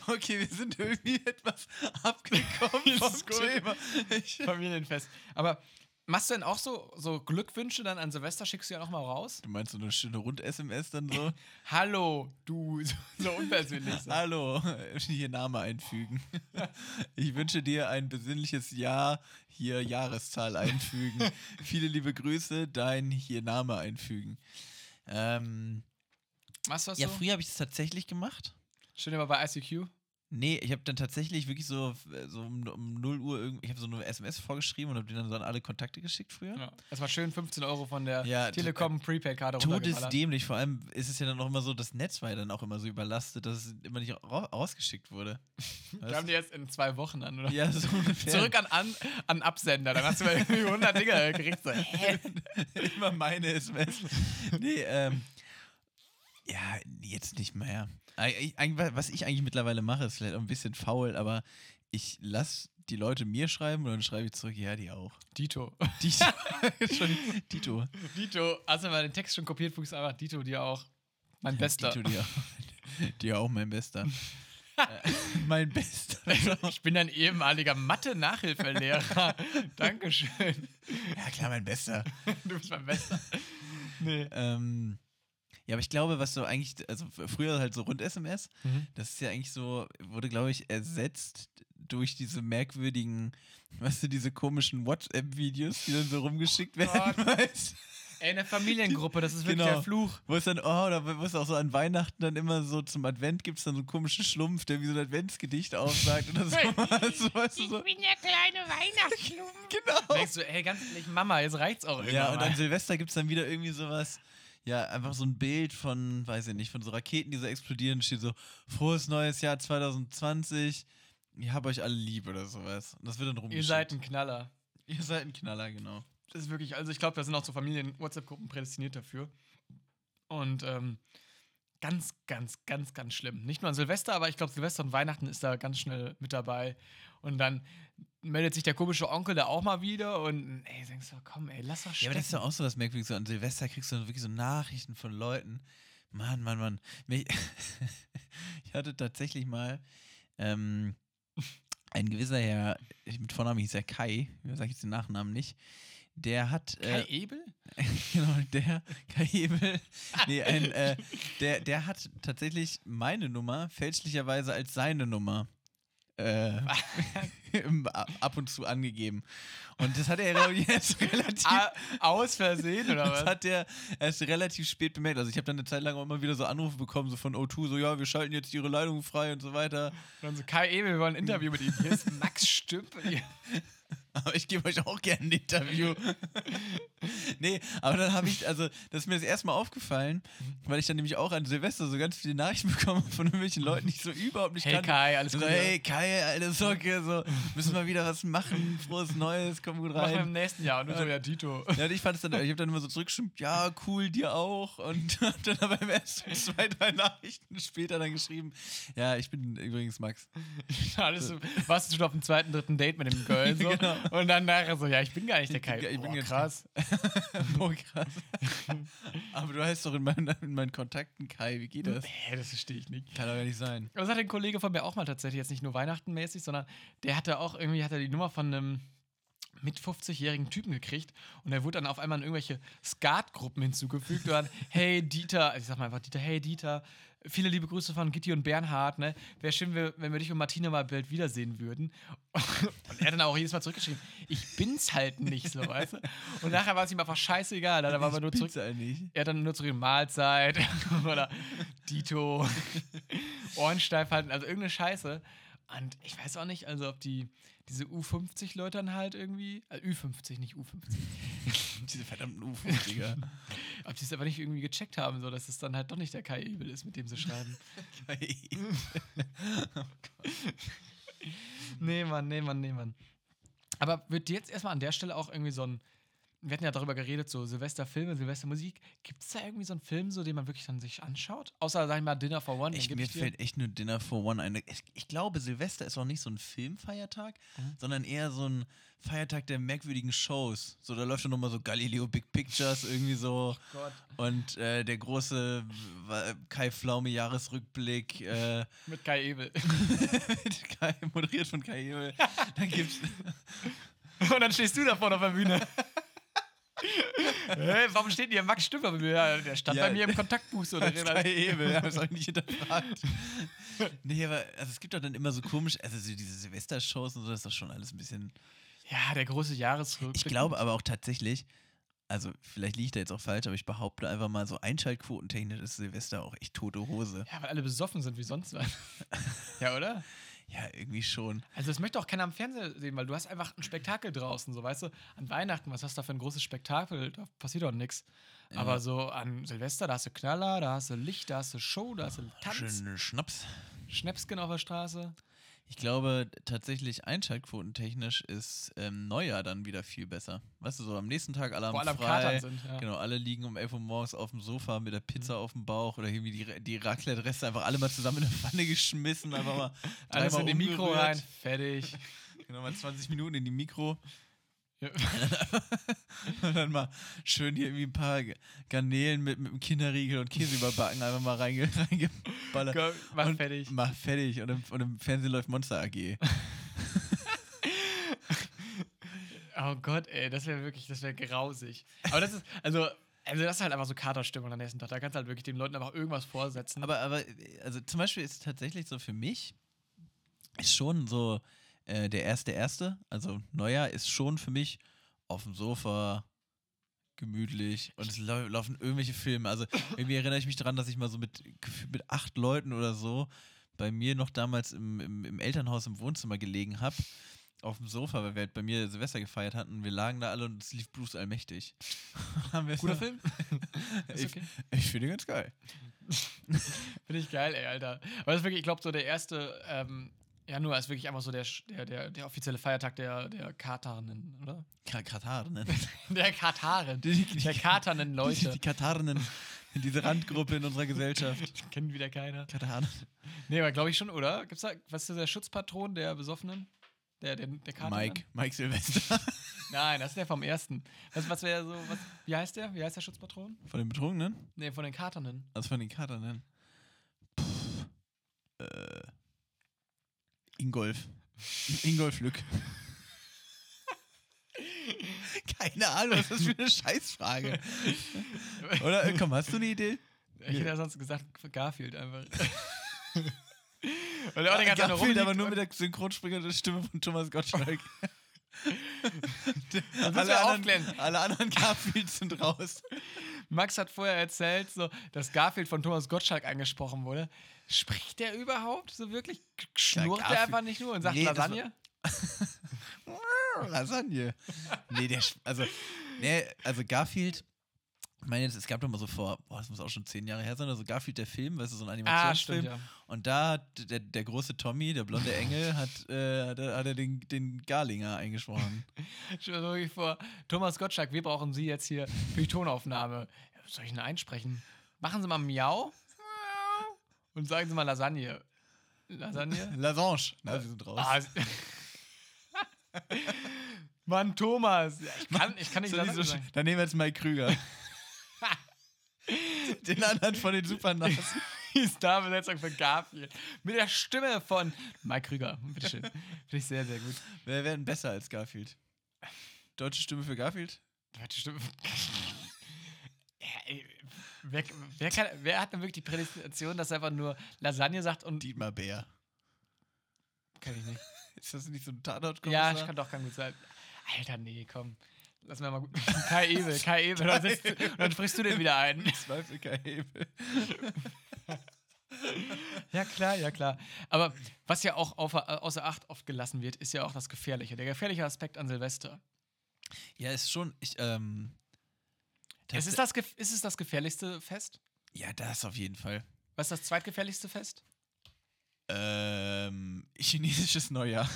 Okay, wir sind irgendwie etwas abgekommen vom. Thema. Ich, Familienfest. Aber machst du denn auch so, so Glückwünsche dann an Silvester? Schickst du ja noch mal raus? du meinst so eine schöne Rund-SMS dann so? Hallo, du. So, so unpersönlich. So. Hallo, hier Name einfügen. Ich wünsche dir ein besinnliches Jahr, hier Jahreszahl einfügen. Viele liebe Grüße, dein hier Name einfügen. Ähm, Machst du das ja, so? früher habe ich es tatsächlich gemacht. Schön immer bei ICQ. Nee, ich habe dann tatsächlich wirklich so, äh, so um, um 0 Uhr, irgend- ich habe so eine SMS vorgeschrieben und habe die dann so an alle Kontakte geschickt früher. Ja. Das war schön 15 Euro von der Ja, Telekom Prepaid-Karte runtergeballert. Todesdämlich. Vor allem ist es ja dann auch immer so, das Netz war ja dann auch immer so überlastet, dass es immer nicht ra rausgeschickt wurde. Wir haben die jetzt in zwei Wochen an, oder? ja, so ungefähr. Zurück an, an, an Absender. Dann hast du mal irgendwie 100 Dinger gekriegt. So, hä? immer meine SMS. nee, ähm. Ja, jetzt nicht mehr. Was ich eigentlich mittlerweile mache, ist vielleicht auch ein bisschen faul, aber ich lasse die Leute mir schreiben und dann schreibe ich zurück, ja, die auch. Dito. Dito. Dito. Dito. Hast du mal den Text schon kopiert? Fuchs einfach Dito, dir auch. Mein Bester. Dito, die auch. Die auch, mein Bester. Äh, mein Bester. Ich bin ein ehemaliger Mathe-Nachhilfelehrer. Dankeschön. Ja, klar, mein Bester. Du bist mein Bester. Nee. Ähm, ja, aber ich glaube, was so eigentlich, also früher halt so rund SMS, Mhm. das ist ja eigentlich so, wurde, glaube ich, ersetzt durch diese merkwürdigen, weißt du, diese komischen WhatsApp-Videos, die dann so rumgeschickt werden, Gott. weißt Ey, eine Familiengruppe, das ist wirklich Genau. der Fluch. Wo es dann, oh, oder wo es auch so an Weihnachten dann immer so zum Advent gibt es dann so einen komischen Schlumpf, der wie so ein Adventsgedicht aufsagt oder so. so weißt du, so. bin der kleine Weihnachtsschlumpf. Genau. Denkst du, ey, ganz ehrlich, Mama, jetzt reicht's auch irgendwann Ja, und an Silvester gibt es dann wieder irgendwie sowas. Ja, einfach so ein Bild von, weiß ich nicht, von so Raketen, die so explodieren. Steht so, frohes neues Jahr 2020. Ich hab euch alle lieb oder sowas. Und das wird dann Ihr rumgeschickt. seid ein Knaller. Ihr seid ein Knaller, genau. Das ist wirklich, also ich glaube, da sind auch so Familien-WhatsApp-Gruppen prädestiniert dafür. Und ähm, ganz, ganz, ganz, ganz schlimm. Nicht nur an Silvester, aber ich glaube, Silvester und Weihnachten ist da ganz schnell mit dabei. Und dann meldet sich der komische Onkel da auch mal wieder und ey, denkst du, komm, ey, lass doch Ja, stecken. aber das ist doch auch so was Merkwürdiges. So an Silvester kriegst du wirklich so Nachrichten von Leuten. Mann, Mann, Mann. Ich hatte tatsächlich mal ähm, ein gewisser Herr, mit Vornamen hieß er Kai, ich sage jetzt den Nachnamen nicht, der hat. Kai äh, Ebel? genau, der Kai Hebel. Nee, ein, äh, der, der hat tatsächlich meine Nummer fälschlicherweise als seine Nummer äh, ab und zu angegeben. Und das hat er ich, jetzt relativ. Aus Versehen oder Das was? hat er erst relativ spät bemerkt. Also ich habe dann eine Zeit lang auch immer wieder so Anrufe bekommen, so von O2, so ja, wir schalten jetzt ihre Leitung frei und so weiter. Und dann so, Kai Ebel, wir wollen ein Interview mit ihm. Hier ist Max Stümpel. Aber ich gebe euch auch gerne ein Interview. nee, aber dann habe ich, also, das ist mir das erste Mal aufgefallen, weil ich dann nämlich auch an Silvester so ganz viele Nachrichten bekomme von irgendwelchen Leuten, die ich so überhaupt nicht Hey kannte. Kai, alles so, gut. hey Kai, alte Socke, so, müssen wir wieder was machen, frohes Neues, komm gut Machen wir im rein. nächsten Jahr. Und du so, ja, Tito. Ja, und ich fand es dann, ich habe dann immer so zurückgeschrieben, ja, cool, dir auch. Und hab dann aber im ersten zwei, drei Nachrichten später dann geschrieben, ja, ich bin übrigens Max. Alles warst du schon auf dem zweiten, dritten Date mit dem Girl so? Genau. Und dann nachher so, ja, ich bin gar nicht der Kai. Ich bin Boah, krass. oh, krass. aber du heißt doch in meinen, in meinen Kontakten Kai, wie geht das? Nee, das verstehe ich nicht. Kann doch gar nicht sein. Das hat ein Kollege von mir auch mal tatsächlich, jetzt nicht nur Weihnachtenmäßig, sondern der hatte auch irgendwie, hat er die Nummer von einem mit 50-jährigen Typen gekriegt und er wurde dann auf einmal in irgendwelche Skatgruppen hinzugefügt und dann, hey Dieter, also ich sag mal einfach Dieter, hey Dieter, viele liebe Grüße von Gitti und Bernhard, ne? Wäre schön, wenn wenn wir dich und Martina mal bald wiedersehen würden. Und er hat dann auch jedes Mal zurückgeschrieben, ich bin's halt nicht so, weißt du? Und nachher war es ihm einfach scheißegal, da war aber nur zurück, eigentlich. er hat dann nur zurück Mahlzeit oder Dito, Ohrensteif halten, also irgendeine Scheiße. Und ich weiß auch nicht, also ob die diese U50-Leute dann halt irgendwie, äh, Ü50, nicht U50, Diese verdammten U50er. ob die es aber nicht irgendwie gecheckt haben, so dass es dann halt doch nicht der Kai Ebel ist, mit dem sie schreiben. nee, Mann, nee, Mann, nee, Mann. Aber wird dir jetzt erstmal an der Stelle auch irgendwie so ein, wir hatten ja darüber geredet, so Silvesterfilme, Silvestermusik, gibt es da irgendwie so einen Film, so den man wirklich dann sich anschaut? Außer, sag ich mal, Dinner for One. Ich, mir fällt echt nur Dinner for One ein. Ich, ich glaube, Silvester ist auch nicht so ein Filmfeiertag, Mhm. sondern eher so ein Feiertag der merkwürdigen Shows. So, da läuft dann nochmal so Galileo Big Pictures irgendwie so. Gott. Und äh, der große Kai Pflaume Jahresrückblick, äh, Mit Kai Ebel. mit Kai, moderiert von Kai Ebel. Dann gibt's Und dann stehst du da vorne auf der Bühne. Hä, warum steht hier Max Stümpfer bei mir? Ja, der stand Ja. bei mir im Kontaktbuch so. Der Kai Ebel, ja, das habe ich nicht hinterfragt. nee, aber also es gibt doch dann immer so komisch, also so diese Silvestershows und so, das ist doch schon alles ein bisschen ja, der große Jahresrückblick. Ich glaube aber auch tatsächlich, also vielleicht liege ich da jetzt auch falsch, aber ich behaupte einfach mal so einschaltquotentechnisch ist Silvester auch echt tote Hose. Ja, weil alle besoffen sind wie sonst was. ja, oder? Ja, irgendwie schon. Also das möchte auch keiner am Fernseher sehen, weil du hast einfach ein Spektakel draußen, so weißt du, an Weihnachten, was hast du da für ein großes Spektakel? Da passiert doch nichts. Ja. Aber so an Silvester, da hast du Knaller, da hast du Licht, da hast du Show, da hast du Tanz, Schön Schnaps. Schnäpsken auf der Straße. Ich glaube tatsächlich einschaltquotentechnisch ist ähm, Neujahr dann wieder viel besser. Weißt du, so am nächsten Tag alle Wo haben alle am frei. Sind. Ja. Genau, alle liegen um 11 Uhr morgens auf dem Sofa mit der Pizza auf dem Bauch oder irgendwie die, die Raclette-Reste einfach alle mal zusammen in eine Pfanne geschmissen, einfach mal Alles in die Mikro rein, fertig. Genau, mal 20 Minuten in die Mikro. Ja. Und dann mal schön hier irgendwie ein paar Garnelen mit, mit einem Kinderriegel und Käse überbacken, einfach mal reinge, reingeballert. Komm, mach und fertig. Mach fertig. Und im, und im Fernsehen läuft Monster AG. Oh Gott, ey, das wäre wirklich, das wäre grausig. Aber das ist, also, also das ist halt einfach so Katerstimmung am nächsten Tag. Da kannst du halt wirklich den Leuten einfach irgendwas vorsetzen. Aber, aber, also zum Beispiel ist es tatsächlich so für mich, ist schon so äh, der erste erste, also Neujahr ist schon für mich auf dem Sofa gemütlich und es lau laufen irgendwelche Filme. Also irgendwie erinnere ich mich daran, dass ich mal so mit, mit acht Leuten oder so bei mir noch damals im, im, im Elternhaus im Wohnzimmer gelegen habe. Auf dem Sofa, weil wir halt bei mir Silvester gefeiert hatten. Wir lagen da alle und es lief Bruce Allmächtig. Haben wir Guter so- Film? Ich, okay. ich finde ihn ganz geil. Finde ich geil, ey, Alter. Aber das ist wirklich, ich glaube, so der erste ähm, Januar ist wirklich einfach so der, der, der, der offizielle Feiertag der, der Katarinnen, oder? Ka- Katarinnen. Der Kataren. Die- die- Der Katernen Die, Leute. die Katarinnen, diese Randgruppe in unserer Gesellschaft. Kennen wieder keiner. Kataren. Nee, aber glaube ich schon, oder? Gibt's da, was ist der Schutzpatron der Besoffenen? Der, der, der Katernen? Mike, Mike Silvester. Nein, das ist der vom ersten. Was, was wäre so, was, wie heißt der? Wie heißt der Schutzpatron? Von den Betrunkenen? Nee, von den Katernen. Also von den Katarinnen. Pff, äh, Ingolf. Ingolf Lück. Keine Ahnung, was ist das für eine Scheißfrage? Oder, äh, komm, hast du eine Idee? Ich hätte ja sonst gesagt Garfield einfach. Weil der nur Garfield, aber nur mit der Synchronsprecher der Stimme von Thomas Gottschalk. Alle, anderen, alle anderen Garfields sind raus. Max hat vorher erzählt, so, dass Garfield von Thomas Gottschalk angesprochen wurde. Spricht der überhaupt so wirklich? Schnurrt der Garfield- einfach nicht nur und sagt Nee, Lasagne? Lasagne. Nee, der, also, nee, also Garfield, ich meine, es gab doch mal so vor, boah, das muss auch schon zehn Jahre her sein, also Garfield der Film, weißt du, so ein Ah, Animationsfilm. stimmt, ja. Und da hat der, der große Tommy, der blonde Engel, hat, äh, hat, er- den, den Garlinger eingesprochen. Stell dir wirklich vor, Thomas Gottschalk, wir brauchen Sie jetzt hier für die Tonaufnahme. Soll ich denn einsprechen? Machen Sie mal Miau und sagen Sie mal Lasagne. Lasagne? Lasange. Na, sie sind raus. Ah, Mann, Thomas. Ich, kann, ich kann nicht So, Lasagne so, sagen. dann nehmen wir jetzt Mike Krüger. Den anderen von den Supernasen. Die Starbesetzung für Garfield. Mit der Stimme von Mike Krüger. Bitteschön. Finde ich sehr, sehr gut. Wer wäre denn besser als Garfield? Deutsche Stimme für Garfield? Deutsche Stimme. Ey, wer, wer, kann, wer hat denn wirklich die Prädestination, dass er einfach nur Lasagne sagt und. Dietmar Bär. Kann ich nicht. Ist das nicht so ein tatort Ja, ich kann doch kann gut sein. Alter, nee, komm. Lass mir mal gut. Kai Ebel, Kai Ebel. Dann, sitzt, dann sprichst du den wieder ein. Zweifel kein Hebel. Ja, klar, ja, klar. Aber was ja auch außer, außer Acht oft gelassen wird, ist ja auch das Gefährliche. Der gefährliche Aspekt an Silvester. Ja, ist schon. Ich, ähm, Es ist, das, ist es das gefährlichste Fest? ja, das auf jeden Fall. Was ist das zweitgefährlichste Fest? Ähm, chinesisches Neujahr.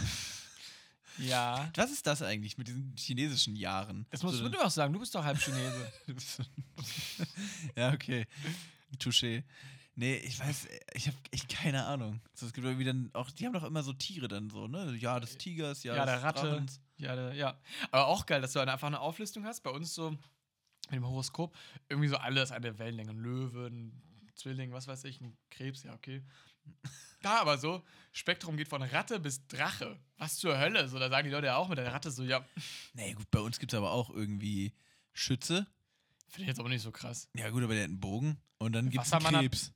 Ja. Was ist das eigentlich mit diesen chinesischen Jahren? Das musst So, du auch sagen, du bist doch halb Chinese. ja, okay. Touché. Nee, ich weiß, ich habe echt keine Ahnung. So, es gibt irgendwie dann auch, die haben doch immer so Tiere dann so, ne? Ja, des Tigers, ja, Ja, des der Ratte. Drachens. Ja, der, ja. Aber auch geil, dass du dann einfach eine Auflistung hast. Bei uns so mit dem Horoskop irgendwie so alles an der Wellenlänge. Ein Löwe, ein Zwilling, was weiß ich, ein Krebs, ja, okay. Da aber so, Spektrum geht von Ratte bis Drache. Was zur Hölle? So, da sagen die Leute ja auch mit der Ratte so, ja, Nee, gut, bei uns gibt es aber auch irgendwie Schütze. finde ich jetzt aber nicht so krass. Ja, gut, aber der hat einen Bogen. Und dann gibt es Krebs.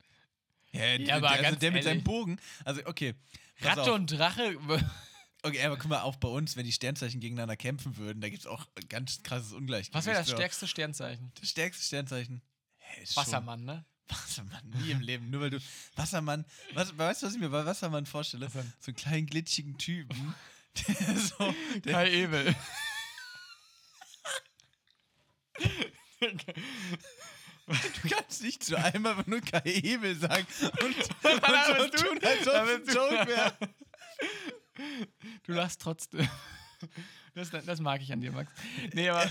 Ja, der, aber der, also der mit seinem. Bogen. Also, okay. Ratte auf. und Drache. Okay, aber guck mal, auch bei uns, wenn die Sternzeichen gegeneinander kämpfen würden, da gibt es auch ein ganz krasses Ungleichgewicht. Was wäre das stärkste Sternzeichen? Das stärkste Sternzeichen? Schon- Wassermann, ne? Wassermann, nie im Leben. Nur weil du. Wassermann, was, weißt du, was ich mir bei Wassermann vorstelle? So einen kleinen glitschigen Typen. Der so. Der, Kai Ebel. du kannst nicht zu einem einfach nur Kai Hebel sagen und, und Aber so du- tun, als ob es ein du- Joke wäre. Du lachst trotzdem. Das, das mag ich an dir, Max. Nee, aber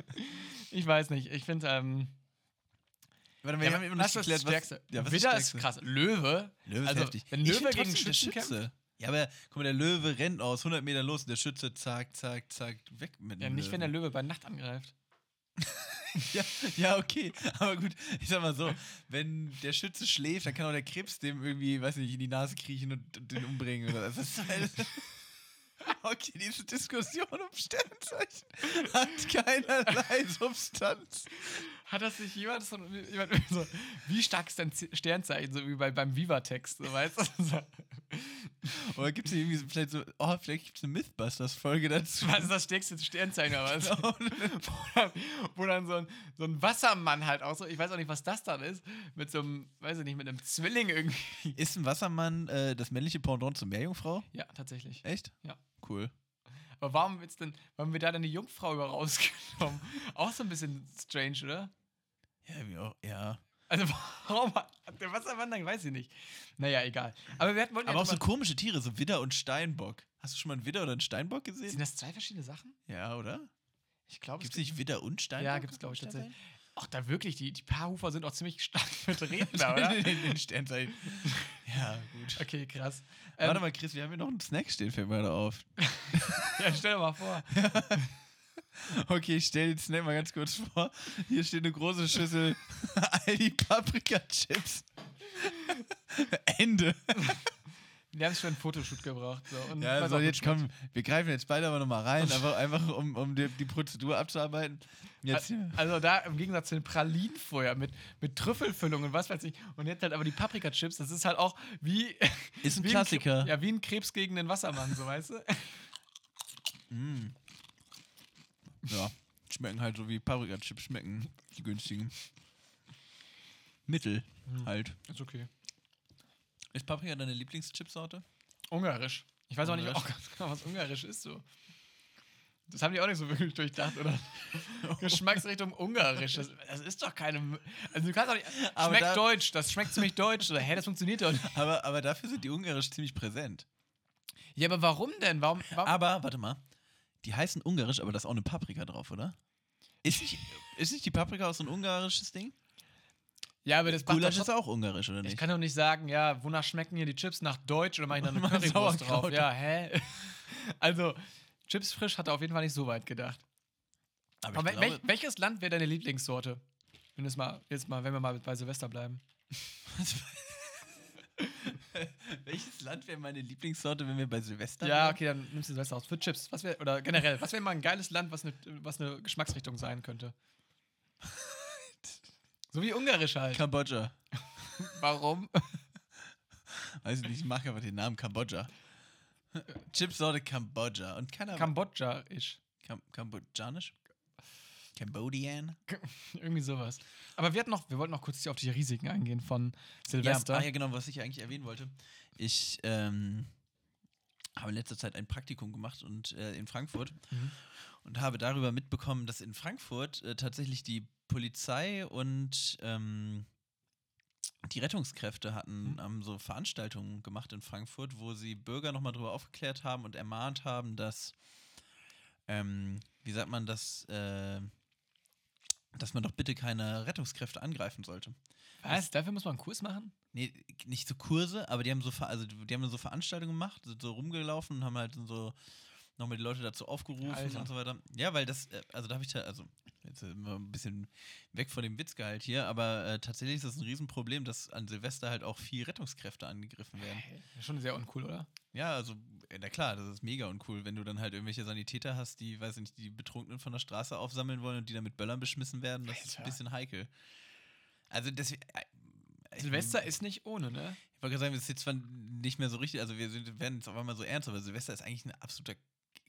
ich weiß nicht. Ich finde, ähm, Warte mal, ja, wir haben immer noch was nicht ist das geklärt, Stärkste? was, ja, was Widder ist Stärkste? krass. Löwe. Löwe ist also, heftig. Wenn Ich Löwe find gegen Schützen kämpft. Schütze. Ja, aber guck mal, der Löwe rennt aus 100 Meter los und der Schütze zack, zack, zack, weg mit Ja, dem nicht, wenn der Löwen. Löwe bei Nacht angreift. Ja, ja, okay. Aber gut, ich sag mal so, wenn der Schütze schläft, dann kann auch der Krebs dem irgendwie, weiß nicht, in die Nase kriechen und, und den umbringen. Oder ist halt Okay, diese Diskussion um Sternzeichen hat keinerlei Substanz. Hat das nicht jemand so, jemand so wie stark ist dein Sternzeichen, so wie bei, beim Viva-Text, so, weißt du? Oder gibt es irgendwie so, vielleicht so, oh, vielleicht gibt es eine Mythbusters-Folge dazu. was ist das stärkste Sternzeichen oder was? Genau. wo dann, wo dann so, ein, so ein Wassermann halt auch so, ich weiß auch nicht, was das dann ist, mit so einem, weiß ich nicht, mit einem Zwilling irgendwie. Ist ein Wassermann äh, das männliche Pendant zur Meerjungfrau? Ja, tatsächlich. Echt? Ja. Cool. Aber warum wird's denn, warum haben wir da denn die Jungfrau über rausgenommen? Auch so ein bisschen strange, oder? Ja, irgendwie auch, ja. Also warum hat der Wassermann dann, weiß ich nicht. Naja, egal. Aber wir hatten, wollten Aber ja auch so komische Tiere, so Widder und Steinbock. Hast du schon mal einen Widder oder einen Steinbock Sind gesehen? das zwei verschiedene Sachen? Ja, oder? Ich glaube, Gibt es nicht Widder und Steinbock? Ja, gibt's, glaub ich, tatsächlich. Ach, da wirklich, die, die Paarhufer sind auch ziemlich stark vertreten, da, oder? in den Sternzeichen. Ja, gut. Okay, krass. Warte Ähm, mal, Chris, wir haben hier noch einen Snack stehen, fällt mir gerade auf. ja, stell dir mal vor. Okay, ich stell den Snack mal ganz kurz vor. Hier steht eine große Schüssel Aldi Paprika-Chips. Ende. Wir haben es für einen Fotoshoot gebraucht. So. Und Ja, so jetzt kommen, wir greifen jetzt beide aber nochmal rein, einfach, einfach um, um die, die Prozedur abzuarbeiten. Jetzt. Also da im Gegensatz zu den Pralinen vorher mit, mit Trüffelfüllung und was weiß ich. Und jetzt halt aber die Paprika-Chips, das ist halt auch wie. Ist ein wie Klassiker. Kre- ja, wie ein Krebs gegen den Wassermann, so weißt du? Mm. Ja, schmecken halt so wie Paprika-Chips schmecken, die günstigen. Mittel halt. Ist okay. Ist Paprika deine Lieblingschipsorte? Ungarisch. Ich weiß auch nicht Ungarisch. auch genau, was Ungarisch ist so. Das haben die auch nicht so wirklich durchdacht, oder? Geschmacksrichtung Ungarisch. Das, das ist doch keine. Also du kannst doch nicht. Aber schmeckt da- deutsch, das schmeckt ziemlich deutsch. Oder hä, das funktioniert doch nicht. Aber, aber dafür sind die Ungarisch ziemlich präsent. Ja, aber warum denn? Warum? warum? Aber, warte mal, die heißen Ungarisch, aber da ist auch eine Paprika drauf, oder? Ist nicht, ist nicht die Paprika auch so ein ungarisches Ding? ja, aber das Gulasch ist auch ungarisch, oder Ich nicht? kann doch nicht sagen, ja, wonach schmecken hier die Chips? Nach Deutsch oder mache ich da eine Currywurst drauf? Ja, hä? Also, Chips frisch hat er auf jeden Fall nicht so weit gedacht. Aber Aber ich glaube, welches Land wäre deine Lieblingssorte? Wenn, es mal, jetzt mal, wenn wir mal bei Silvester bleiben. welches Land wäre meine Lieblingssorte, wenn wir bei Silvester ja, wären? okay, dann nimmst du Silvester aus. Für Chips. Was wär, oder generell, was wäre mal ein geiles Land, was eine, was eine Geschmacksrichtung sein könnte? so wie Ungarisch halt. Kambodscha. Warum? Weiß ich nicht, ich mag aber den Namen Kambodscha. Chipsorte Kambodscha. Und keiner. Kambodscha-isch. Kam Kambodschanisch? Cambodian? Irgendwie sowas. Aber wir, hatten noch, wir wollten noch kurz auf die Risiken eingehen von Silvester. Ja, ah, ja, genau, was ich eigentlich erwähnen wollte. Ich ähm, habe in letzter Zeit ein Praktikum gemacht und äh, in Frankfurt Mhm. und habe darüber mitbekommen, dass in Frankfurt äh, tatsächlich die Polizei und ähm, die Rettungskräfte hatten, Mhm. haben so Veranstaltungen gemacht in Frankfurt, wo sie Bürger nochmal darüber aufgeklärt haben und ermahnt haben, dass, ähm, wie sagt man das, äh, dass man doch bitte keine Rettungskräfte angreifen sollte. Was? Dafür muss man einen Kurs machen? Nee, nicht so Kurse, aber die haben so, also die haben so Veranstaltungen gemacht, sind so rumgelaufen und haben halt so nochmal die Leute dazu aufgerufen Alter. und so weiter. Ja, weil das, äh, also da habe ich, also jetzt sind wir ein bisschen weg von dem Witzgehalt hier, aber äh, tatsächlich ist das ein Riesenproblem, dass an Silvester halt auch viel Rettungskräfte angegriffen werden. Schon sehr uncool, oder? Ja, also, na klar, das ist mega uncool, wenn du dann halt irgendwelche Sanitäter hast, die, weiß ich nicht, die Betrunkenen von der Straße aufsammeln wollen und die dann mit Böllern beschmissen werden. Das ist ein Alter. bisschen heikel. Also deswegen. Äh, ich- Silvester ist nicht ohne, ne? Ich wollte gerade sagen, das ist jetzt zwar nicht mehr so richtig, also wir sind, werden jetzt auf einmal so ernst, aber Silvester ist eigentlich ein absoluter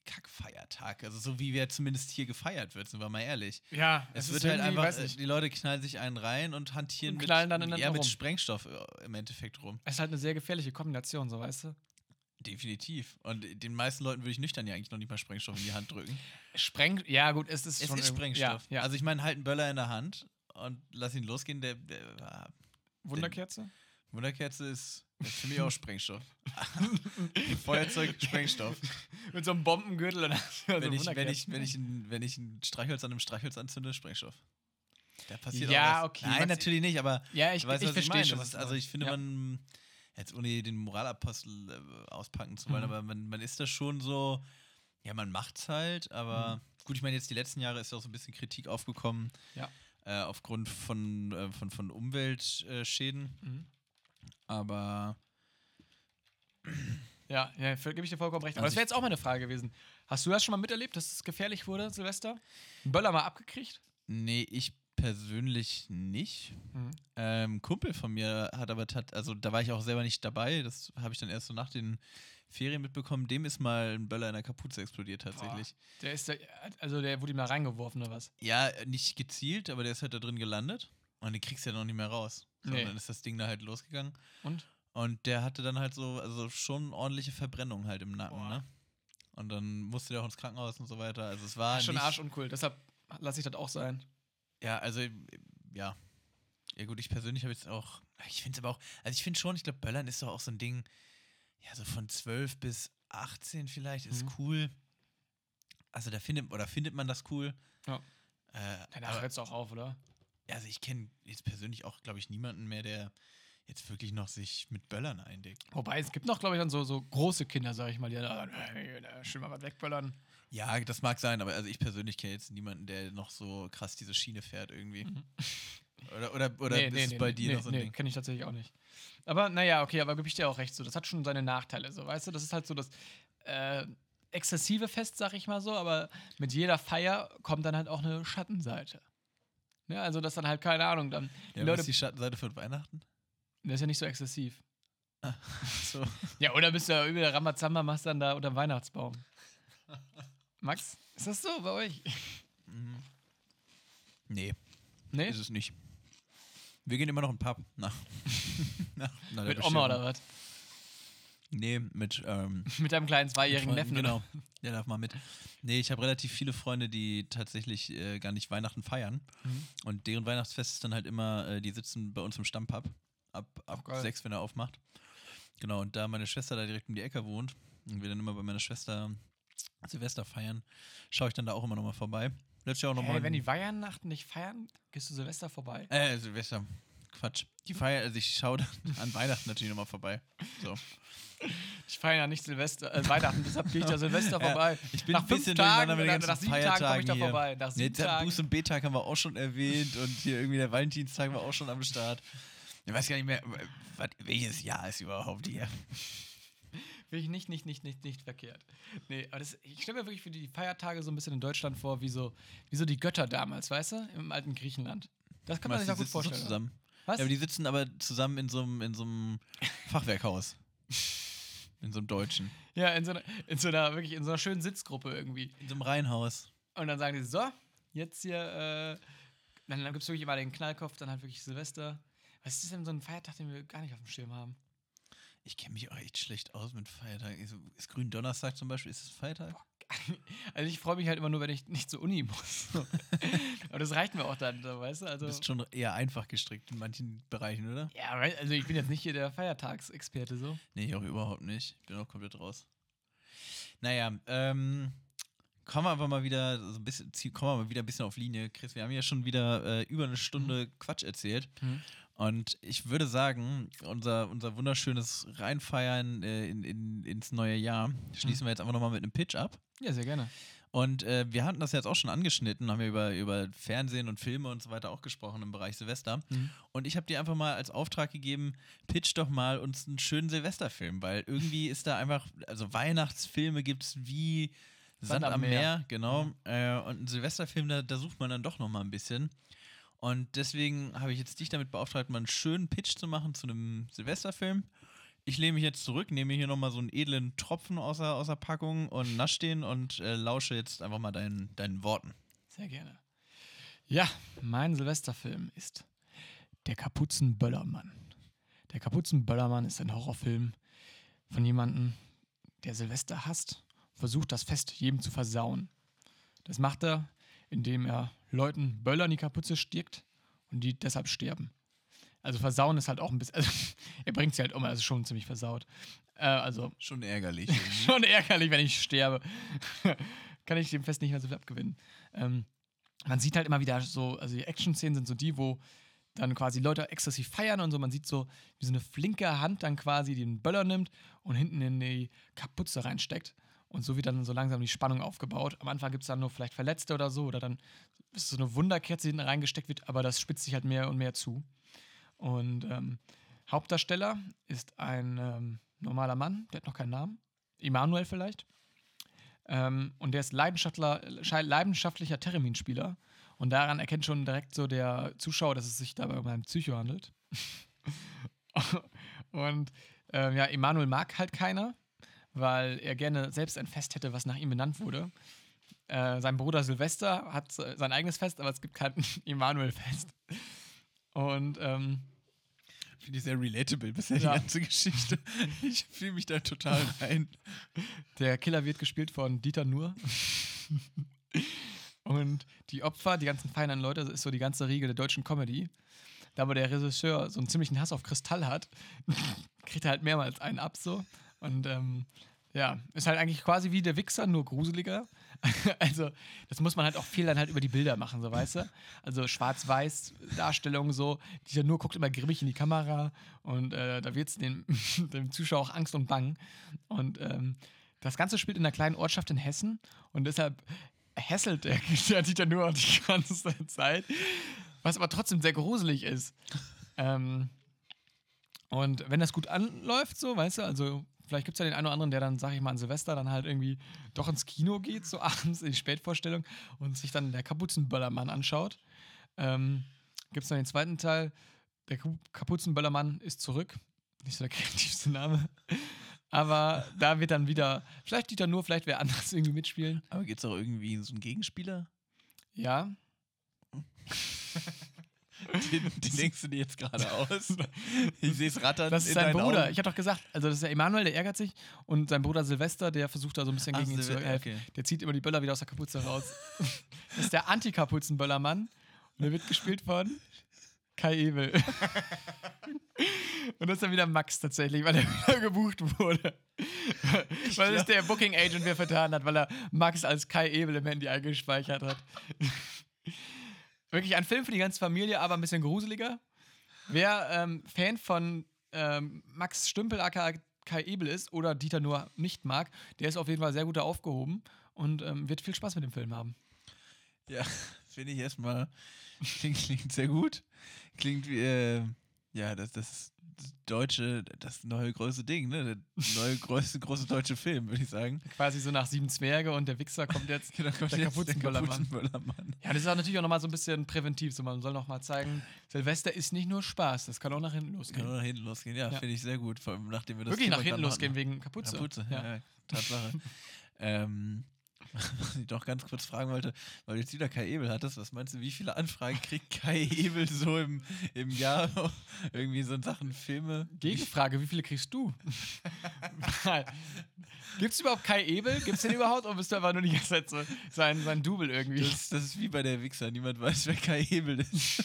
Kackfeiertag. Also so wie wir zumindest hier gefeiert wird, sind wir mal ehrlich. Ja, Es, wird halt einfach, äh, die Leute knallen sich einen rein und hantieren Und mit, knallen dann eher mit. Sprengstoff äh, im Endeffekt rum. Es ist halt eine sehr gefährliche Kombination, so weißt du. Definitiv. Und den meisten Leuten würde ich nüchtern ja eigentlich noch nicht mal Sprengstoff in die Hand drücken. Spreng, ja gut, es ist Es schon ist Sprengstoff. Ja, ja. Also ich meine, halt einen Böller in der Hand und lass ihn losgehen, der, der ah, Wunderkerze? Wunderkerze ist, ist für mich auch Sprengstoff. Feuerzeug, Sprengstoff. Mit so einem Bombengürtel und also wenn, ich, wenn, ich, wenn, ich ein, wenn ich ein Streichholz an einem Streichholz anzünde, Sprengstoff. Da passiert Ja, auch was. okay, Nein, natürlich nicht, aber Ja, ich, du weißt, ich was verstehe meine. schon. Was also ich finde, ja. man, jetzt ohne den Moralapostel äh, auspacken zu wollen, Mhm. aber man, man ist da schon so, ja, man macht's halt, aber Mhm. gut, ich meine, jetzt die letzten Jahre ist ja auch so ein bisschen Kritik aufgekommen, Ja. äh, aufgrund von, äh, von, von Umweltschäden, Mhm. aber Ja, ja, gebe ich dir vollkommen recht. Aber Also das wäre jetzt auch mal eine Frage gewesen. Hast du das schon mal miterlebt, dass es gefährlich wurde, Silvester? Einen Böller mal abgekriegt? nee, ich persönlich nicht. Mhm. Ähm, Kumpel von mir hat aber tat, also da war ich auch selber nicht dabei, das habe ich dann erst so nach den Ferien mitbekommen, dem ist mal ein Böller in der Kapuze explodiert tatsächlich. Der ist, da, also der wurde ihm da reingeworfen oder was? Ja, nicht gezielt, aber der ist halt da drin gelandet und den kriegst du ja noch nicht mehr raus. So, Nee. Dann ist das Ding da halt losgegangen Und? und der hatte dann halt so, also schon ordentliche Verbrennung halt im Nacken, Boah. ne? Und dann musste der auch ins Krankenhaus und so weiter. Also es war schon nicht, arschuncool. Deshalb lasse ich das auch sein. Ja, also, äh, ja. Ja, gut, ich persönlich habe jetzt auch, ich finde es aber auch, also ich finde schon, ich glaube, Böllern ist doch auch so ein Ding, ja, so von 12 bis 18 vielleicht, ist Mhm. cool. Also da findet, oder findet man das cool. Ja. Äh, Danach hört es auch auf, oder? also ich kenne jetzt persönlich auch, glaube ich, niemanden mehr, der jetzt wirklich noch sich mit Böllern eindeckt. Wobei, es gibt noch, glaube ich, dann so, so große Kinder, sag ich mal, die dann, äh, äh, schön mal was wegböllern. Ja, das mag sein, aber also ich persönlich kenne jetzt niemanden, der noch so krass diese Schiene fährt irgendwie. Oder, oder, oder ist es bei dir nee, noch so ein nee, Ding? kenne ich tatsächlich auch nicht. Aber naja, okay, aber gebe ich dir auch recht so. Das hat schon seine Nachteile, so, weißt du? Das ist halt so das äh, exzessive Fest, sag ich mal so, aber mit jeder Feier kommt dann halt auch eine Schattenseite. Ja, also das dann halt, keine Ahnung, dann. Ja, was Leute, ist die Schattenseite von Weihnachten? das ist ja nicht so exzessiv. So. Ja, oder bist du ja über der Rambazamba, machst dann da unter dem Weihnachtsbaum. Max, ist das so bei euch? Nee. Nee? Ist es nicht. Wir gehen immer noch in den Pub. Nach, nach, nach Mit Oma oder was? Nee, mit. Ähm, Mit deinem kleinen zweijährigen Neffen, Genau. Der darf mal mit. Nee, ich habe relativ viele Freunde, die tatsächlich äh, gar nicht Weihnachten feiern. Mhm. Und deren Weihnachtsfest ist dann halt immer, äh, die sitzen bei uns im Stammpub. Ab, ab geil. sechs, wenn er aufmacht. Genau, und da meine Schwester da direkt um die Ecke wohnt und wir dann immer bei meiner Schwester Silvester feiern, schaue ich dann oder auch immer nochmal vorbei. Letztes Jahr auch nochmal. Hey, wenn die Weihnachten nicht feiern, gehst du Silvester vorbei. Äh, Silvester. Quatsch. Die Feier, also ich schaue dann an Weihnachten natürlich nochmal vorbei. So. Ich feiere ja nicht Silvester, äh, Weihnachten, deshalb gehe ich da Silvester Ja, vorbei. Ich bin nach ein fünf bisschen Tagen, mit den ganzen nach sieben Tagen komme ich da Feiertagen hier. vorbei. Nach sieben Jetzt der Tagen. Buß- und B-Tag haben wir auch schon erwähnt und hier irgendwie der Valentinstag war auch schon am Start. Ich weiß gar nicht mehr, was, welches Jahr ist überhaupt hier. Finde ich nicht, nicht, nicht, nicht, nicht verkehrt. Nee, aber das, ich stelle mir wirklich für die Feiertage so ein bisschen in Deutschland vor, wie so, wie so die Götter damals, weißt du? Im alten Griechenland. Das kann man Meinst sich auch gut sitzen so vorstellen. zusammen. Was? Ja, aber die sitzen aber zusammen in so einem, in so einem Fachwerkhaus. In so einem deutschen. ja, in so, einer, in so einer, wirklich in so einer schönen Sitzgruppe irgendwie. In so einem Reihenhaus. Und dann sagen die so, jetzt hier, äh, dann, dann gibt es wirklich immer den Knallkopf, dann halt wirklich Silvester. Was ist denn so ein Feiertag, den wir gar nicht auf dem Schirm haben? Ich kenne mich auch echt schlecht aus mit Feiertagen. Ist, ist Gründonnerstag zum Beispiel, ist das Feiertag? Also ich freue mich halt immer nur, wenn ich nicht zur Uni muss. Aber das reicht mir auch dann, weißt du? Also, Du bist schon eher einfach gestrickt in manchen Bereichen, oder? ja, also ich bin jetzt nicht hier der Feiertagsexperte so. Nee, ich auch überhaupt nicht. Ich bin auch komplett raus. Naja, ähm, kommen wir aber mal wieder so ein bisschen, kommen wir mal wieder ein bisschen auf Linie. Chris, wir haben ja schon wieder äh, über eine Stunde Quatsch erzählt. Mhm. Und ich würde sagen, unser, unser wunderschönes Reinfeiern äh, in, in, ins neue Jahr schließen wir jetzt einfach nochmal mit einem Pitch ab. Ja, sehr gerne. Und äh, wir hatten das jetzt auch schon angeschnitten, haben wir über, über Fernsehen und Filme und so weiter auch gesprochen im Bereich Silvester. Mhm. Und ich habe dir einfach mal als Auftrag gegeben, pitch doch mal uns einen schönen Silvesterfilm, weil irgendwie ist da einfach, also Weihnachtsfilme gibt es wie Sand, am Meer, genau. Äh, und einen Silvesterfilm, da, da sucht man dann doch nochmal ein bisschen. Und deswegen habe ich jetzt dich damit beauftragt, mal einen schönen Pitch zu machen zu einem Silvesterfilm. Ich lehne mich jetzt zurück, nehme hier nochmal so einen edlen Tropfen aus der, aus der Packung und nasch den und äh, lausche jetzt einfach mal deinen, deinen Worten. Sehr gerne. Ja, mein Silvesterfilm ist Der Kapuzenböllermann. Der Kapuzenböllermann ist ein Horrorfilm von jemandem, der Silvester hasst, versucht das Fest jedem zu versauen. Das macht er, indem er Leuten Böller in die Kapuze stirbt und die deshalb sterben. Also versauen ist halt auch ein bisschen, also er bringt sie halt um, also schon ziemlich versaut. Äh, also Schon ärgerlich. schon ärgerlich, wenn ich sterbe. Kann ich dem Fest nicht mehr so viel abgewinnen. Ähm, man sieht halt immer wieder so, also die Action-Szenen sind so die, wo dann quasi Leute exzessiv feiern und so. Man sieht so, wie so eine flinke Hand dann quasi den Böller nimmt und hinten in die Kapuze reinsteckt. Und so wird dann so langsam die Spannung aufgebaut. Am Anfang gibt es dann nur vielleicht Verletzte oder so. Oder dann ist so eine Wunderkerze, die hinten reingesteckt wird, aber das spitzt sich halt mehr und mehr zu. Und ähm, Hauptdarsteller ist ein ähm, normaler Mann, der hat noch keinen Namen. Immanuel vielleicht. Ähm, und der ist leidenschaftlicher Terminspieler. Und daran erkennt schon direkt so der Zuschauer, dass es sich dabei um einen Psycho handelt. und ähm, ja, Emanuel mag halt keiner, weil er gerne selbst ein Fest hätte, was nach ihm benannt wurde. Äh, sein Bruder Silvester hat äh, sein eigenes Fest, aber es gibt kein Emanuel-Fest. Und ähm, Finde ich sehr relatable bisher Ja. die ganze Geschichte. Ich fühle mich da total rein. Der Killer wird gespielt von Dieter Nuhr. Und die Opfer, die ganzen feinen Leute, das ist so die ganze Riege der deutschen Comedy. Da aber der Regisseur so einen ziemlichen Hass auf Kristall hat, kriegt er halt mehrmals einen ab so. Und ähm, ja, ist halt eigentlich quasi wie der Wichser, nur gruseliger. also, das muss man halt auch viel dann halt über die Bilder machen, so weißt du? Also Schwarz-Weiß-Darstellung so. Dieter Nuhr guckt immer grimmig in die Kamera und äh, da wird es dem, dem Zuschauer auch Angst und Bang. Und ähm, das Ganze spielt in einer kleinen Ortschaft in Hessen und deshalb hässelt der, der Dieter nur die ganze Zeit, was aber trotzdem sehr gruselig ist. Ähm, und wenn das gut anläuft, so, weißt du, also vielleicht gibt es ja den einen oder anderen, der dann, sag ich mal, an Silvester dann halt irgendwie doch ins Kino geht, so abends in die Spätvorstellung und sich dann der Kapuzenböllermann anschaut. Ähm, gibt es noch den zweiten Teil, der Kapu- Kapuzenböllermann ist zurück. Nicht so der kreativste Name. Aber da wird dann wieder, vielleicht Dieter nur, vielleicht wer anders irgendwie mitspielen. Aber gibt es auch irgendwie so einen Gegenspieler? Ja. Den, den denkst du dir jetzt gerade aus? Ich sehe es rattern. Das ist in sein Bruder. Augen. Ich habe doch gesagt, also das ist der Emanuel, der ärgert sich. Und sein Bruder Silvester, der versucht da so ein bisschen Ach, gegen ihn zu helfen. okay. Der zieht immer die Böller wieder aus der Kapuze raus. das ist der Anti-Kapuzenböllermann. Und der wird gespielt von Kai Ebel. Und das ist dann wieder Max tatsächlich, weil er wieder gebucht wurde. weil es der Booking Agent wer vertan hat, weil er Max als Kai Ebel im Handy eingespeichert hat. Wirklich ein Film für die ganze Familie, aber ein bisschen gruseliger. Wer ähm, Fan von ähm, Max Stümpel aka Kai Ebel ist oder Dieter nur nicht mag, der ist auf jeden Fall sehr gut aufgehoben und ähm, wird viel Spaß mit dem Film haben. Ja, finde ich erstmal. Klingt, klingt sehr gut. Klingt wie, äh, ja, das, das, das deutsche, das neue große Ding, ne? Der neue große, große deutsche Film, würde ich sagen. Quasi so nach Sieben Zwerge und der Wichser kommt jetzt. Genau, kommt Der jetzt Kapuzenböllermann. Ja, das ist auch natürlich auch nochmal so ein bisschen präventiv. So, man soll nochmal zeigen, Silvester ist nicht nur Spaß, das kann auch nach hinten Kann losgehen. nur nach hinten losgehen, ja, Ja. finde ich sehr gut. Vor allem, nachdem wir das Wirklich Thema nach hinten losgehen hatten. wegen Kapuze. Kapuze, ja, ja Tatsache. ähm, was ich doch ganz kurz fragen wollte, weil du jetzt wieder Kai Ebel hattest, was meinst du, wie viele Anfragen kriegt Kai Ebel so im, im Jahr irgendwie so in Sachen Filme? Gegenfrage, wie viele kriegst du? Gibt es überhaupt Kai Ebel? Gibt es den überhaupt? Oder bist du einfach nur die ganze Zeit so sein, sein Double irgendwie? Das, das ist wie bei der Wichser, niemand weiß, wer Kai Ebel ist.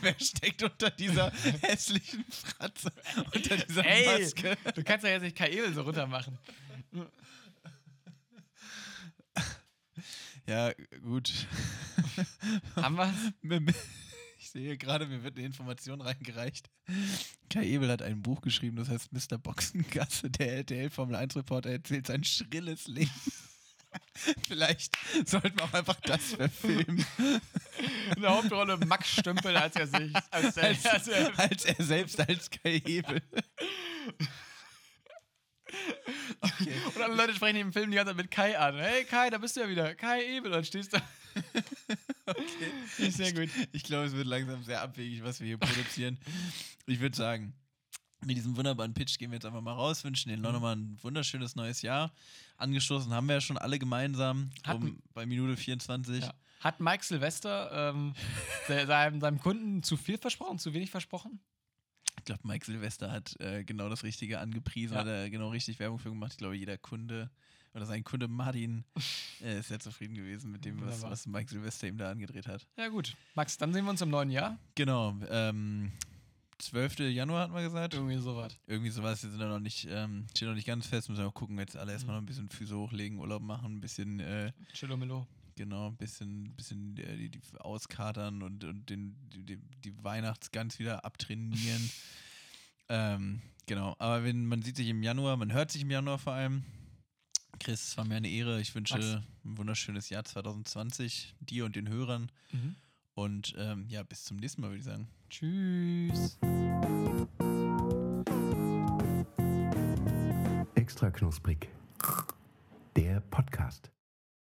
wer steckt unter dieser hässlichen Fratze, unter dieser Ey! Maske? Du kannst ja jetzt nicht Kai Ebel so runter machen. Ja, gut. Haben wir Ich sehe gerade, mir wird eine Information reingereicht. Kai Ebel hat ein Buch geschrieben, das heißt Mr. Boxengasse, der RTL Formel 1 Reporter erzählt sein schrilles Leben. Vielleicht sollten wir auch einfach das verfilmen, in der Hauptrolle Max Stümpel, als er sich. Als als, als er, als er selbst als Kai Ebel. Okay. und alle Leute sprechen im Film die ganze Zeit mit Kai an. Hey Kai, da bist du ja wieder. Kai Ebel. Dann stehst du. okay. Ist sehr gut. Ich glaube, es wird langsam sehr abwegig, was wir hier produzieren. Ich würde sagen, Mit diesem wunderbaren Pitch gehen wir jetzt einfach mal raus, wünschen Mhm. den nochmal ein wunderschönes neues Jahr. Angestoßen haben wir ja schon alle gemeinsam Hatten- um, bei Minute 24. Ja. Hat Mike Silvester ähm, se- seinem, seinem Kunden zu viel versprochen, zu wenig versprochen? Ich glaube, Mike Silvester hat äh, genau das Richtige angepriesen, Ja. hat er genau richtig Werbung für gemacht. Ich glaube, jeder Kunde oder sein Kunde Martin äh, ist sehr zufrieden gewesen mit dem, was, was Mike Silvester ihm da angedreht hat. Ja, gut. Max, dann sehen wir uns im neuen Jahr. Genau, ähm, 12. Januar hatten wir gesagt. Irgendwie sowas. Irgendwie sowas, wir sind da noch nicht, ähm, steht noch nicht ganz fest, müssen wir noch gucken, jetzt alle erstmal noch ein bisschen Füße hochlegen, Urlaub machen, ein bisschen, äh, Chillomillo. Genau, ein bisschen, bisschen äh, die, die auskatern und, und den, die, die, die Weihnachtsgans wieder abtrainieren. ähm, genau, aber wenn, man sieht sich im Januar, man hört sich im Januar vor allem. Chris, es war mir eine Ehre. Ich wünsche Max. ein wunderschönes Jahr 2020 dir und den Hörern. Mhm. Und ähm, ja, bis zum nächsten Mal, würde ich sagen. Tschüss. Extra knusprig. Der Podcast.